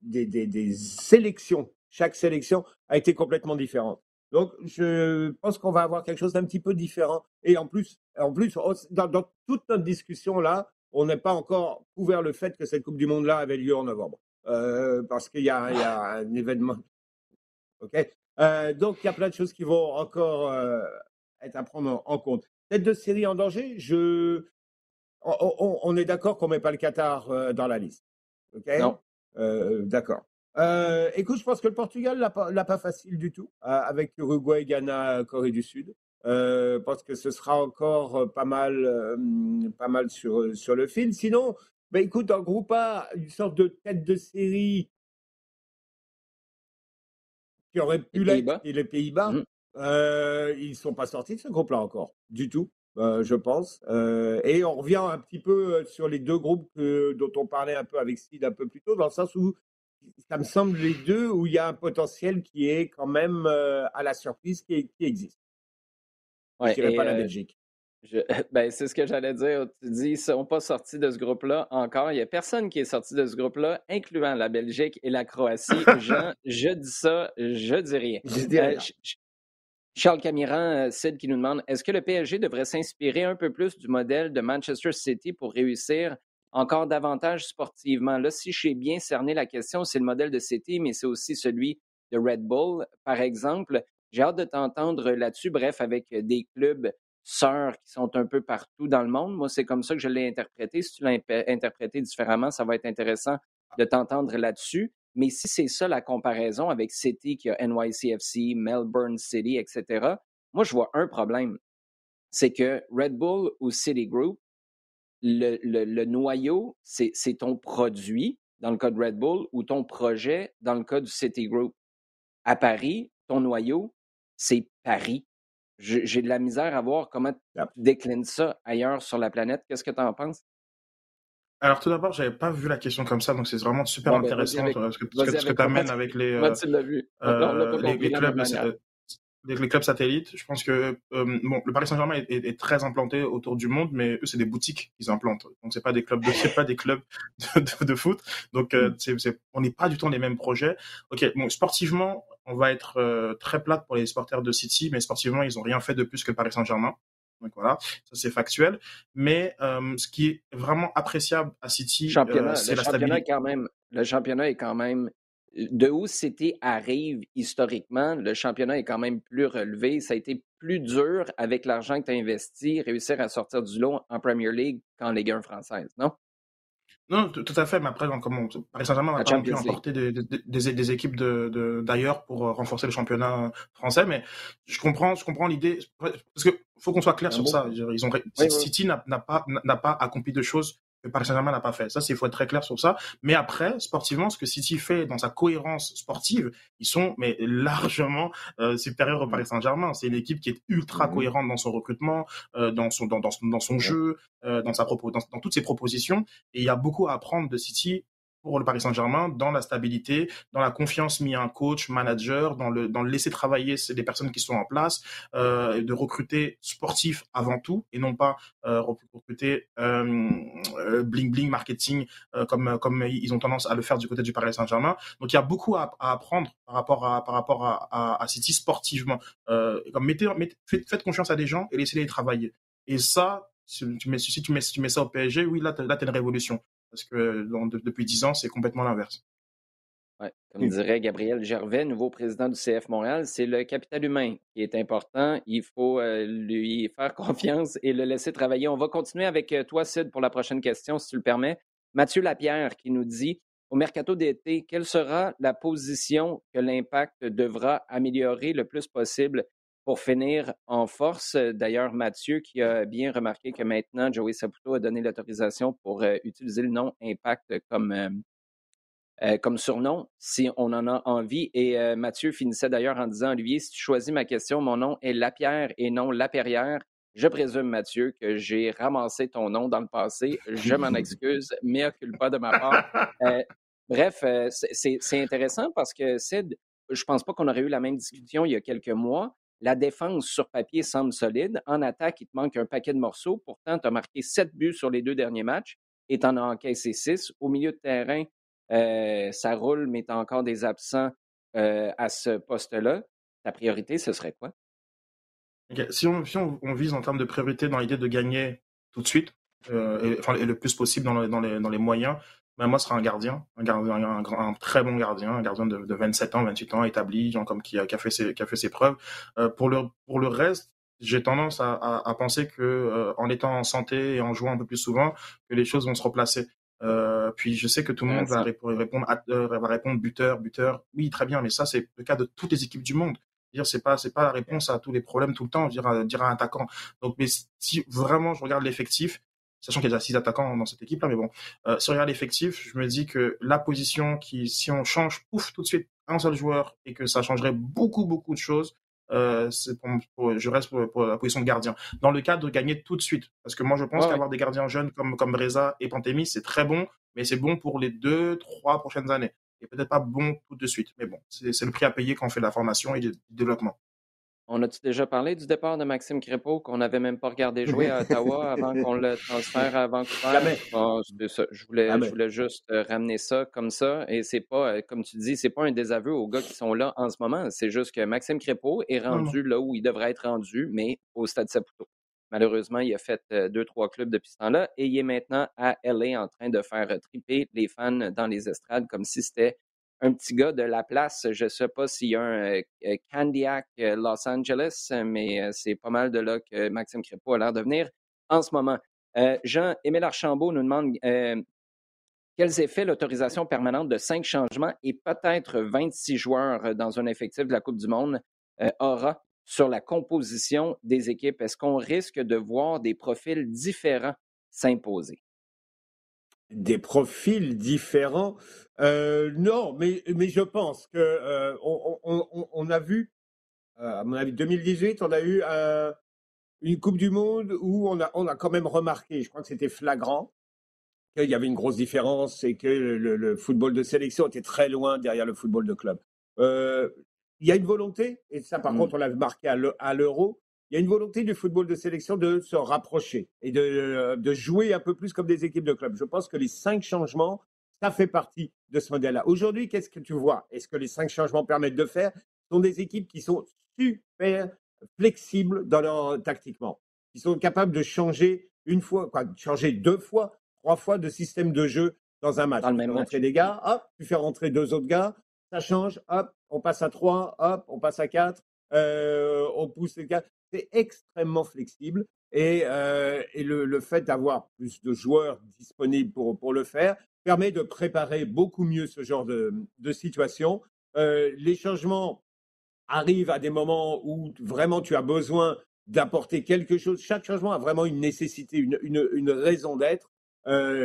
des, des, des, sélections, chaque sélection a été complètement différente. Donc, je pense qu'on va avoir quelque chose d'un petit peu différent. Et en plus, en plus dans, dans toute notre discussion là, on n'a pas encore couvert le fait que cette Coupe du Monde-là avait lieu en novembre. Euh, parce qu'il y, y, a un événement. OK? Euh, donc, il y a plein de choses qui vont encore euh, être à prendre en, compte. Tête de série en danger, je... on, est d'accord qu'on ne met pas le Qatar dans la liste. OK? Non. d'accord. Écoute, je pense que le Portugal l'a pas, pas facile du tout, avec Uruguay, Ghana, Corée du Sud. je pense que ce sera encore pas mal, pas mal sur, sur le fil. Sinon, bah, écoute, en groupe A, une sorte de tête de série qui aurait pu l'être, et les Pays-Bas, mmh. euh, ils ne sont pas sortis de ce groupe-là encore, du tout, euh, je pense. Euh, et on revient un petit peu sur les deux groupes dont on parlait un peu avec Sid un peu plus tôt, dans le sens où ça me semble les deux où il y a un potentiel qui est quand même à la surprise qui, existe. je ne dirais pas la Belgique. *laughs* ben, c'est ce que j'allais dire. Tu dis, ils ne sont pas sortis de ce groupe-là encore. Il n'y a personne qui est sorti de ce groupe-là, incluant la Belgique et la Croatie. Jean, *laughs* je dis ça, je dis rien. Euh, Charles Camiran, euh, Sid qui nous demande est-ce que le PSG devrait s'inspirer un peu plus du modèle de Manchester City pour réussir encore davantage sportivement? Là, si j'ai bien cerné la question, c'est le modèle de City, mais c'est aussi celui de Red Bull, par exemple. J'ai hâte de t'entendre là-dessus. Bref, avec des clubs sœurs qui sont un peu partout dans le monde. Moi, c'est comme ça que je l'ai interprété. Si tu l'as interprété différemment, ça va être intéressant de t'entendre là-dessus. Mais si c'est ça la comparaison avec City qui a NYCFC, Melbourne City, etc., moi, je vois un problème. C'est que Red Bull ou City Group, le, le noyau, c'est ton produit dans le cas de Red Bull ou ton projet dans le cas du City Group. À Paris, ton noyau, c'est Paris j'ai de la misère à voir comment tu déclines ça ailleurs sur la planète. Qu'est-ce que tu en penses? Alors tout d'abord, j'avais pas vu la question comme ça, donc c'est vraiment super ben, intéressant ce que, tu amènes avec les, euh, euh, les, clubs satellites. Je pense que euh, bon, le Paris Saint-Germain est, très implanté autour du monde, mais eux c'est des boutiques qu'ils implantent. Donc c'est pas des clubs, c'est pas des clubs de, foot. Donc mmh. on n'est pas du tout les mêmes projets. Ok, bon sportivement, on va être euh, très plate pour les supporters de City, mais sportivement, ils n'ont rien fait de plus que Paris Saint-Germain. Donc voilà, ça c'est factuel. Mais euh, ce qui est vraiment appréciable à City, euh, c'est la stabilité. Quand même, le championnat est quand même de où City arrive historiquement, le championnat est quand même plus relevé. Ça a été plus dur avec l'argent que tu as investi, réussir à sortir du lot en Premier League qu'en Ligue 1 française, non? Non, tout à fait, mais après, comme Paris Saint-Germain n'a pas pu importer des, des, équipes d'ailleurs de, pour euh, renforcer le championnat français, mais je comprends, je comprends l'idée, parce que faut qu'on soit clair sur ça. Ils ont, City n'a pas, n'a pas accompli de choses Paris Saint-Germain n'a pas fait. Ça, il faut être très clair sur ça. Mais après, sportivement, ce que City fait dans sa cohérence sportive, ils sont mais largement euh, supérieurs au Paris Saint-Germain. C'est une équipe qui est ultra mmh cohérente dans son recrutement, euh, dans son dans, dans, dans son jeu, euh, dans sa propos, dans, dans, toutes ses propositions. Et il y a beaucoup à apprendre de City pour le Paris Saint-Germain dans la stabilité, dans la confiance mise à un coach, manager, dans le, dans le laisser travailler des personnes qui sont en place, euh, de recruter sportifs avant tout et non pas euh, recruter euh, euh, bling bling marketing euh, comme comme ils ont tendance à le faire du côté du Paris Saint-Germain. Donc il y a beaucoup à, à, apprendre par rapport à par rapport à, à, à City sportivement. comme mettez, mettez, faites confiance à des gens et laissez-les travailler. Et ça, si tu mets, si tu mets, si tu mets ça au PSG, oui, là, là, t'as une révolution. Parce que depuis dix ans, c'est complètement l'inverse. Ouais, comme dirait Gabriel Gervais, nouveau président du CF Montréal, c'est le capital humain qui est important. Il faut euh, lui faire *laughs* confiance et le laisser travailler. On va continuer avec euh, toi, Sid, pour la prochaine question, si tu le permets. Mathieu Lapierre qui nous dit au mercato d'été, quelle sera la position que l'impact devra améliorer le plus possible? Pour finir en force, d'ailleurs, Mathieu qui a bien remarqué que maintenant, Joey Saputo a donné l'autorisation pour euh, utiliser le nom Impact comme, euh, euh, comme surnom, si on en a envie. Et Mathieu finissait d'ailleurs en disant, Olivier, si tu choisis ma question, mon nom est Lapierre et non Lapierrière. Je présume, Mathieu, que j'ai ramassé ton nom dans le passé. Je m'en *laughs* excuse, mais occupe pas de ma part. bref, c'est intéressant parce que Sid, je pense pas qu'on aurait eu la même discussion il y a quelques mois. La défense sur papier semble solide. En attaque, il te manque un paquet de morceaux. Pourtant, tu as marqué sept buts sur les deux derniers matchs et tu en as encaissé six. Au milieu de terrain, euh, ça roule, mais tu as encore des absents euh, à ce poste-là. Ta priorité, ce serait quoi? Si, on, vise en termes de priorité dans l'idée de gagner tout de suite, euh, et, le plus possible dans les moyens, moi, ce sera un gardien, un, gardien un, très bon gardien, un gardien de, 27 ans, 28 ans, établi, genre comme qui a, qui a, fait, ses, qui a fait ses preuves. Euh, pour, le, pour le reste, j'ai tendance à, à, penser que euh, en étant en santé et en jouant un peu plus souvent, que les choses vont se replacer. Euh, puis je sais que tout le monde va répondre, va répondre buteur, buteur. Oui, très bien, mais ça c'est le cas de toutes les équipes du monde dire c'est pas c'est pas la réponse à tous les problèmes tout le temps dire dire un attaquant donc mais si vraiment je regarde l'effectif sachant qu'il y a six attaquants dans cette équipe-là, mais bon, euh, si on regarde l'effectif, je me dis que la position qui, si on change, ouf, tout de suite, un seul joueur et que ça changerait beaucoup, beaucoup de choses, euh, c'est pour, je reste pour, la position de gardien. Dans le cadre de gagner tout de suite, parce que moi je pense qu'avoir des gardiens jeunes comme comme Breza et Pantemi, c'est très bon, mais c'est bon pour les deux, trois prochaines années, et peut-être pas bon tout de suite. Mais bon, c'est le prix à payer quand on fait la formation et le développement. On a-tu déjà parlé du départ de Maxime Crépeau qu'on n'avait même pas regardé *laughs* jouer à Ottawa avant qu'on le transfère à Vancouver? Je, voulais, je voulais juste euh, ramener ça comme ça. Et c'est pas, euh, comme tu dis, c'est pas un désaveu aux gars qui sont là en ce moment. C'est juste que Maxime Crépeau est rendu là où il devrait être rendu, mais au Stade Saputo. Malheureusement, il a fait euh, deux, trois clubs depuis ce temps-là et il est maintenant à LA en train de faire triper les fans dans les estrades comme si c'était un petit gars de la place. Je ne sais pas s'il y a un euh, euh, Candiac euh, Los Angeles, mais c'est pas mal de là que Maxime Crépeau a l'air de venir en ce moment. Jean-Émile Archambault nous demande quels effets l'autorisation permanente de cinq changements et peut-être 26 joueurs dans un effectif de la Coupe du Monde aura sur la composition des équipes? Est-ce qu'on risque de voir des profils différents s'imposer? Des profils différents. Euh, non, mais, mais je pense que euh, on, on, on, a vu, euh, à mon avis, 2018, on a eu une Coupe du Monde où on a, on a quand même remarqué, je crois que c'était flagrant, qu'il y avait une grosse différence et que le, le, football de sélection était très loin derrière le football de club. Il y a une volonté, et ça par mmh. contre on l'avait marqué à l'euro, il y a une volonté du football de sélection de se rapprocher et de, de, jouer un peu plus comme des équipes de club. Je pense que les cinq changements, ça fait partie de ce modèle-là. Aujourd'hui, qu'est-ce que tu vois? Est-ce que les cinq changements permettent de faire? Ce sont des équipes qui sont super flexibles dans leur, tactiquement, qui sont capables de changer une fois, quoi, changer deux fois, trois fois de système de jeu dans un match. Dans le même rentrer des gars, hop, tu fais rentrer deux autres gars, ça change, hop, on passe à trois, hop, on passe à quatre, euh, on pousse les gars c'est extrêmement flexible et, euh, le, fait d'avoir plus de joueurs disponibles pour, le faire permet de préparer beaucoup mieux ce genre de, situation. Euh, les changements arrivent à des moments où vraiment tu as besoin d'apporter quelque chose. Chaque changement a vraiment une nécessité, une, raison d'être.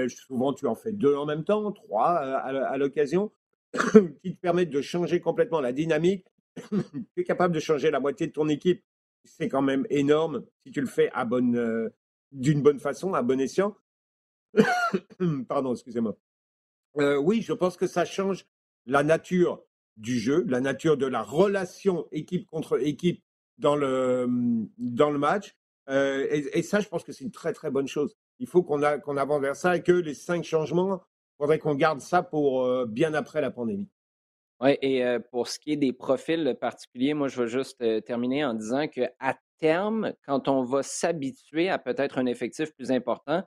Souvent, tu en fais deux en même temps, trois à, à l'occasion, *coughs* qui te permettent de changer complètement la dynamique. *coughs* tu es capable de changer la moitié de ton équipe c'est quand même énorme si tu le fais euh, d'une bonne façon, à bon escient. *coughs* Pardon, excusez-moi. oui, je pense que ça change la nature du jeu, la nature de la relation équipe contre équipe dans le, dans le match. et, ça, je pense que c'est une très très bonne chose. Il faut qu'on avance vers ça et que les cinq changements, il faudrait qu'on garde ça pour bien après la pandémie. Oui, et pour ce qui est des profils particuliers, moi, je veux juste terminer en disant qu'à terme, quand on va s'habituer à peut-être un effectif plus important,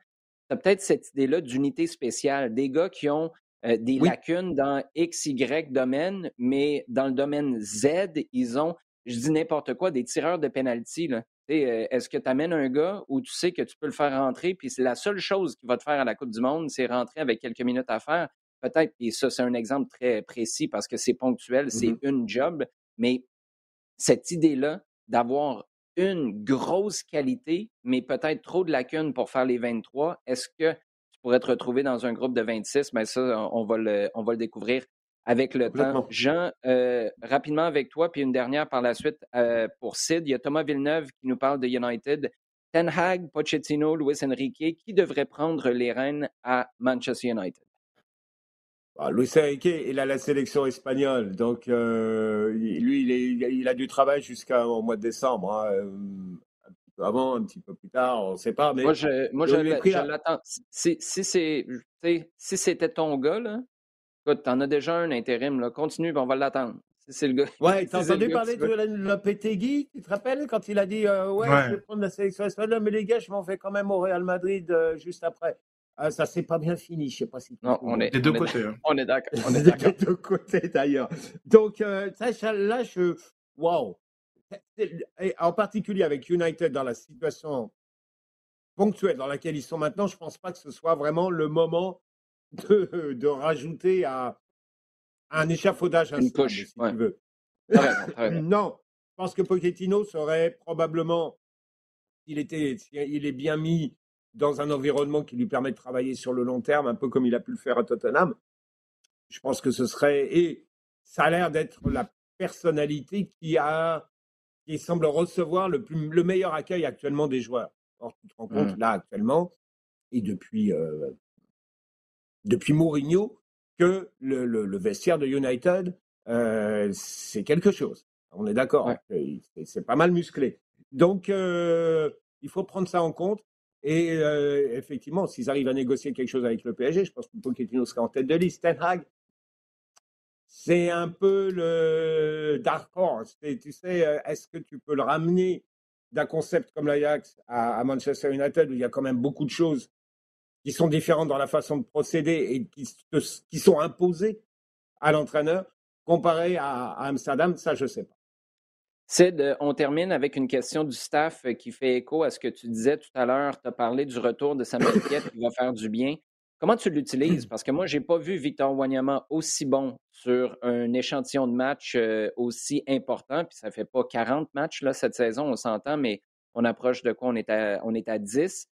tu peut-être cette idée-là d'unité spéciale, des gars qui ont des lacunes dans X, Y domaine, mais dans le domaine Z, ils ont, je dis n'importe quoi, des tireurs de penalty. Est-ce que tu amènes un gars où tu sais que tu peux le faire rentrer, puis c'est la seule chose qu'il va te faire à la Coupe du Monde, c'est rentrer avec quelques minutes à faire? Peut-être, et ça, c'est un exemple très précis parce que c'est ponctuel, mmh c'est une job, mais cette idée-là d'avoir une grosse qualité, mais peut-être trop de lacunes pour faire les 23, est-ce que tu pourrais te retrouver dans un groupe de 26? Mais ben, ça, on va le, on va le découvrir avec le temps. Jean, euh, rapidement avec toi, puis une dernière par la suite euh, pour Sid. Il y a Thomas Villeneuve qui nous parle de United. Ten Hag, Pochettino, Luis Enrique, qui devrait prendre les rênes à Manchester United? Ah, Luis Enrique, il a la sélection espagnole, donc euh, lui, il, a du travail jusqu'au mois de décembre. Hein, euh, un petit peu avant, un petit peu plus tard, on ne sait pas. Mais moi, je, moi, je, l'attends. Si, si c'était ton gars, là, écoute, t'en as déjà un intérim, là, continue, on va l'attendre. Si c'est le gars. Ouais, *laughs* t'as entendu parler de Lopetegui, tu te rappelles, quand il a dit euh, ouais, je vais prendre la sélection espagnole, mais les gars, je m'en vais quand même au Real Madrid juste après. Ah, ça s'est pas bien fini, je sais pas si. Non, on est des deux côtés. Hein. On est d'accord. *laughs* On est d'accord. des deux côtés d'ailleurs. Donc euh, ça, là, je, waouh. En particulier avec United dans la situation ponctuelle dans laquelle ils sont maintenant, je pense pas que ce soit vraiment le moment de, de rajouter à, un échafaudage Une couche, si tu veux. *laughs* non, je pense que Pochettino serait probablement, s'il était, il est bien mis dans un environnement qui lui permet de travailler sur le long terme, un peu comme il a pu le faire à Tottenham. Je pense que ce serait et ça a l'air d'être la personnalité qui a qui semble recevoir le plus le meilleur accueil actuellement des joueurs. Or, tu te rends compte mmh. là actuellement et depuis euh, depuis Mourinho que le, le, vestiaire de United euh, c'est quelque chose. On est d'accord. C'est pas mal musclé. Donc euh, il faut prendre ça en compte. Et euh, effectivement, s'ils arrivent à négocier quelque chose avec le PSG, je pense que Pochettino sera en tête de liste. Ten Hag, c'est un peu le dark horse. tu sais, euh, est-ce que tu peux le ramener d'un concept comme l'Ajax à, Manchester United où il y a quand même beaucoup de choses qui sont différentes dans la façon de procéder et qui, sont imposées à l'entraîneur comparé à, à Amsterdam? Ça, je ne sais pas. Sid, on termine avec une question du staff euh, qui fait écho à ce que tu disais tout à l'heure. Tu as parlé du retour de Samuel Piet qui va faire du bien. Comment tu l'utilises? Parce que moi, je n'ai pas vu Victor Wanyama aussi bon sur un échantillon de match euh, aussi important. Puis ça ne fait pas 40 matchs là, cette saison, on s'entend, mais on approche de quoi? On est à, on est à 10.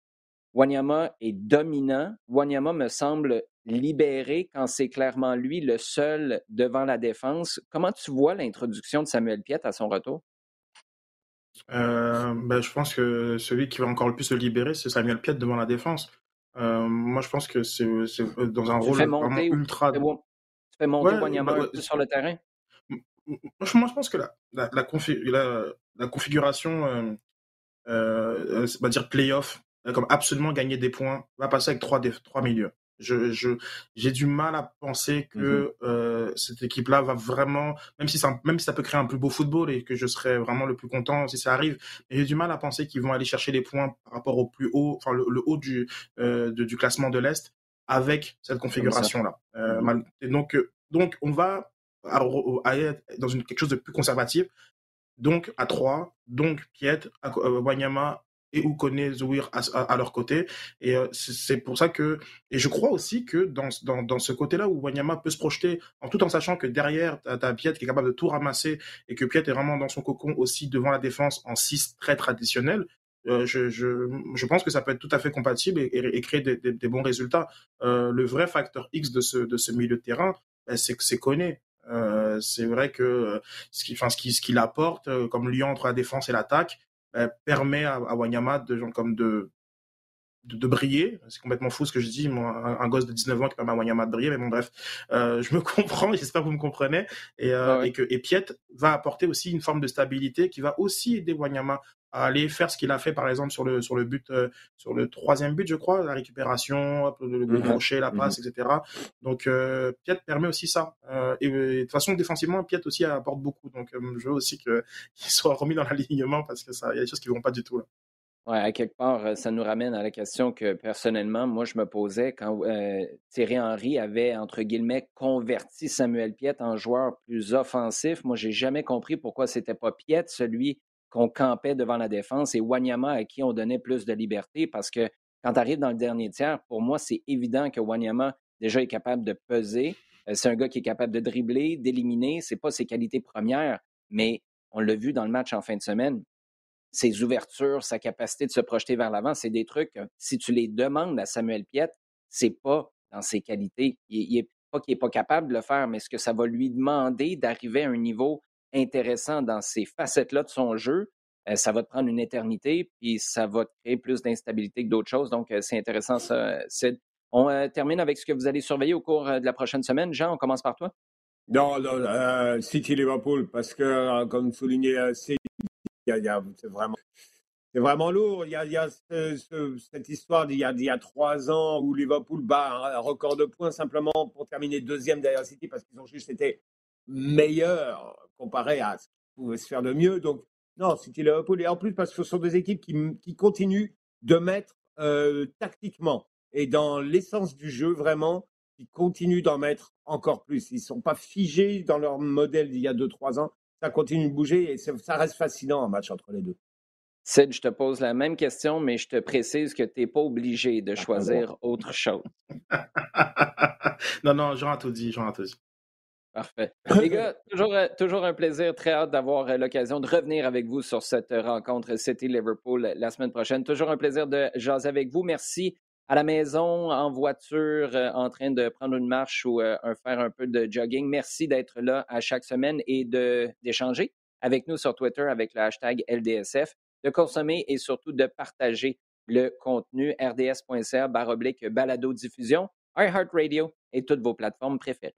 Wanyama est dominant. Wanyama me semble libéré quand c'est clairement lui le seul devant la défense. Comment tu vois l'introduction de Samuel Piet à son retour? Euh, ben, je pense que celui qui va encore le plus se libérer, c'est Samuel Piet devant la défense. Euh, moi, je pense que c'est euh, dans un rôle vraiment ultra. Tu fais monter Wanyama bah, sur le terrain? Moi, je pense que la, la, la, configuration, euh, va dire playoff, comme absolument gagner des points, va passer avec trois, trois milieux. Je, j'ai du mal à penser que mmh euh, cette équipe-là va vraiment, même si ça, même si ça peut créer un plus beau football et que je serais vraiment le plus content si ça arrive, mais j'ai du mal à penser qu'ils vont aller chercher les points par rapport au plus haut, enfin le, haut du euh, du classement de l'est avec cette configuration-là. Euh, mmh donc donc on va aller dans une quelque chose de plus conservatif. Donc à 3, donc Piet, Wanyama et où connaît Zouir à, leur côté. Et euh, c'est pour ça que, et je crois aussi que dans, dans, dans ce côté-là où Wanyama peut se projeter, en tout en sachant que derrière, tu as, Piet qui est capable de tout ramasser et que Piet est vraiment dans son cocon aussi devant la défense en 6 très traditionnel. Euh, je, je, je, pense que ça peut être tout à fait compatible et, créer des, des, bons résultats. Euh, le vrai facteur X de ce, de ce milieu de terrain, ben, c'est que c'est connu. Euh, c'est vrai que ce qu'il ce qui, ce qu'il apporte comme lien entre la défense et l'attaque, permet à, Wanyama de, comme de, de, briller. C'est complètement fou ce que je dis. Moi, un, gosse de 19 ans qui permet à Wanyama de briller, mais bon, bref, euh, je me *laughs* comprends. J'espère que vous me comprenez. Et, euh, et que et Piet va apporter aussi une forme de stabilité qui va aussi aider Wanyama à aller faire ce qu'il a fait par exemple sur le sur le but euh, sur le troisième but je crois la récupération le, le crochet la passe mhm. etc donc euh, Piet permet aussi ça. Euh, et, de toute façon défensivement Piet aussi apporte beaucoup. Donc je veux aussi *laughs* qu'il soit remis dans l'alignement parce que ça il y a des choses qui vont pas du tout là. Ouais, à quelque part, ça nous ramène à la question que personnellement, moi, je me posais quand Thierry Henry avait, entre guillemets, converti Samuel Piet en joueur plus offensif. Moi, j'ai jamais compris pourquoi c'était pas Piet, celui qu'on campait devant la défense et Wanyama à qui on donnait plus de liberté parce que quand tu arrives dans le dernier tiers, pour moi, c'est évident que Wanyama déjà est capable de peser. Euh, c'est un gars qui est capable de dribbler, d'éliminer. Ce n'est pas ses qualités premières, mais on l'a vu dans le match en fin de semaine. Ses ouvertures, sa capacité de se projeter vers l'avant, c'est des trucs, si tu les demandes à Samuel Piet, c'est pas dans ses qualités. Il, n'est pas qu'il n'est pas capable de le faire, mais ce que ça va lui demander d'arriver à un niveau intéressant dans ces facettes-là de son jeu, euh, ça va te prendre une éternité, puis ça va te créer plus d'instabilité que d'autres choses. Donc, euh, c'est intéressant Sid. On euh, termine avec ce que vous allez surveiller au cours de la prochaine semaine. Jean, on commence par toi. Non, non City Liverpool, parce que, comme souligné, c'est vraiment. C'est vraiment lourd. Il y a, cette histoire d'il y, a trois ans où Liverpool bat un record de points simplement pour terminer deuxième derrière City parce qu'ils ont juste été meilleur comparé à ce qui pouvait se faire de mieux. Donc, non, City Liverpool. Et en plus, parce que ce sont des équipes qui, qui continuent de mettre euh, tactiquement et dans l'essence du jeu, vraiment, qui continuent d'en mettre encore plus. Ils ne sont pas figés dans leur modèle d'il y a 2-3 ans. Ça continue de bouger et ça reste fascinant un match entre les deux. Sid, je te pose la même question, mais je te précise que tu n'es pas obligé de choisir autre chose. *laughs* non, non, Jean a tout dit, Jean a tout dit. Parfait. Les gars, toujours, euh, toujours un plaisir. Très hâte d'avoir euh, l'occasion de revenir avec vous sur cette rencontre City-Liverpool la semaine prochaine. Toujours un plaisir de jaser avec vous. Merci à la maison, en voiture, euh, en train de prendre une marche ou faire un peu de jogging. Merci d'être là à chaque semaine et d'échanger avec nous sur Twitter avec le hashtag LDSF, de consommer et surtout de partager le contenu rds.ca baroblique balado diffusion, iHeartRadio et toutes vos plateformes préférées.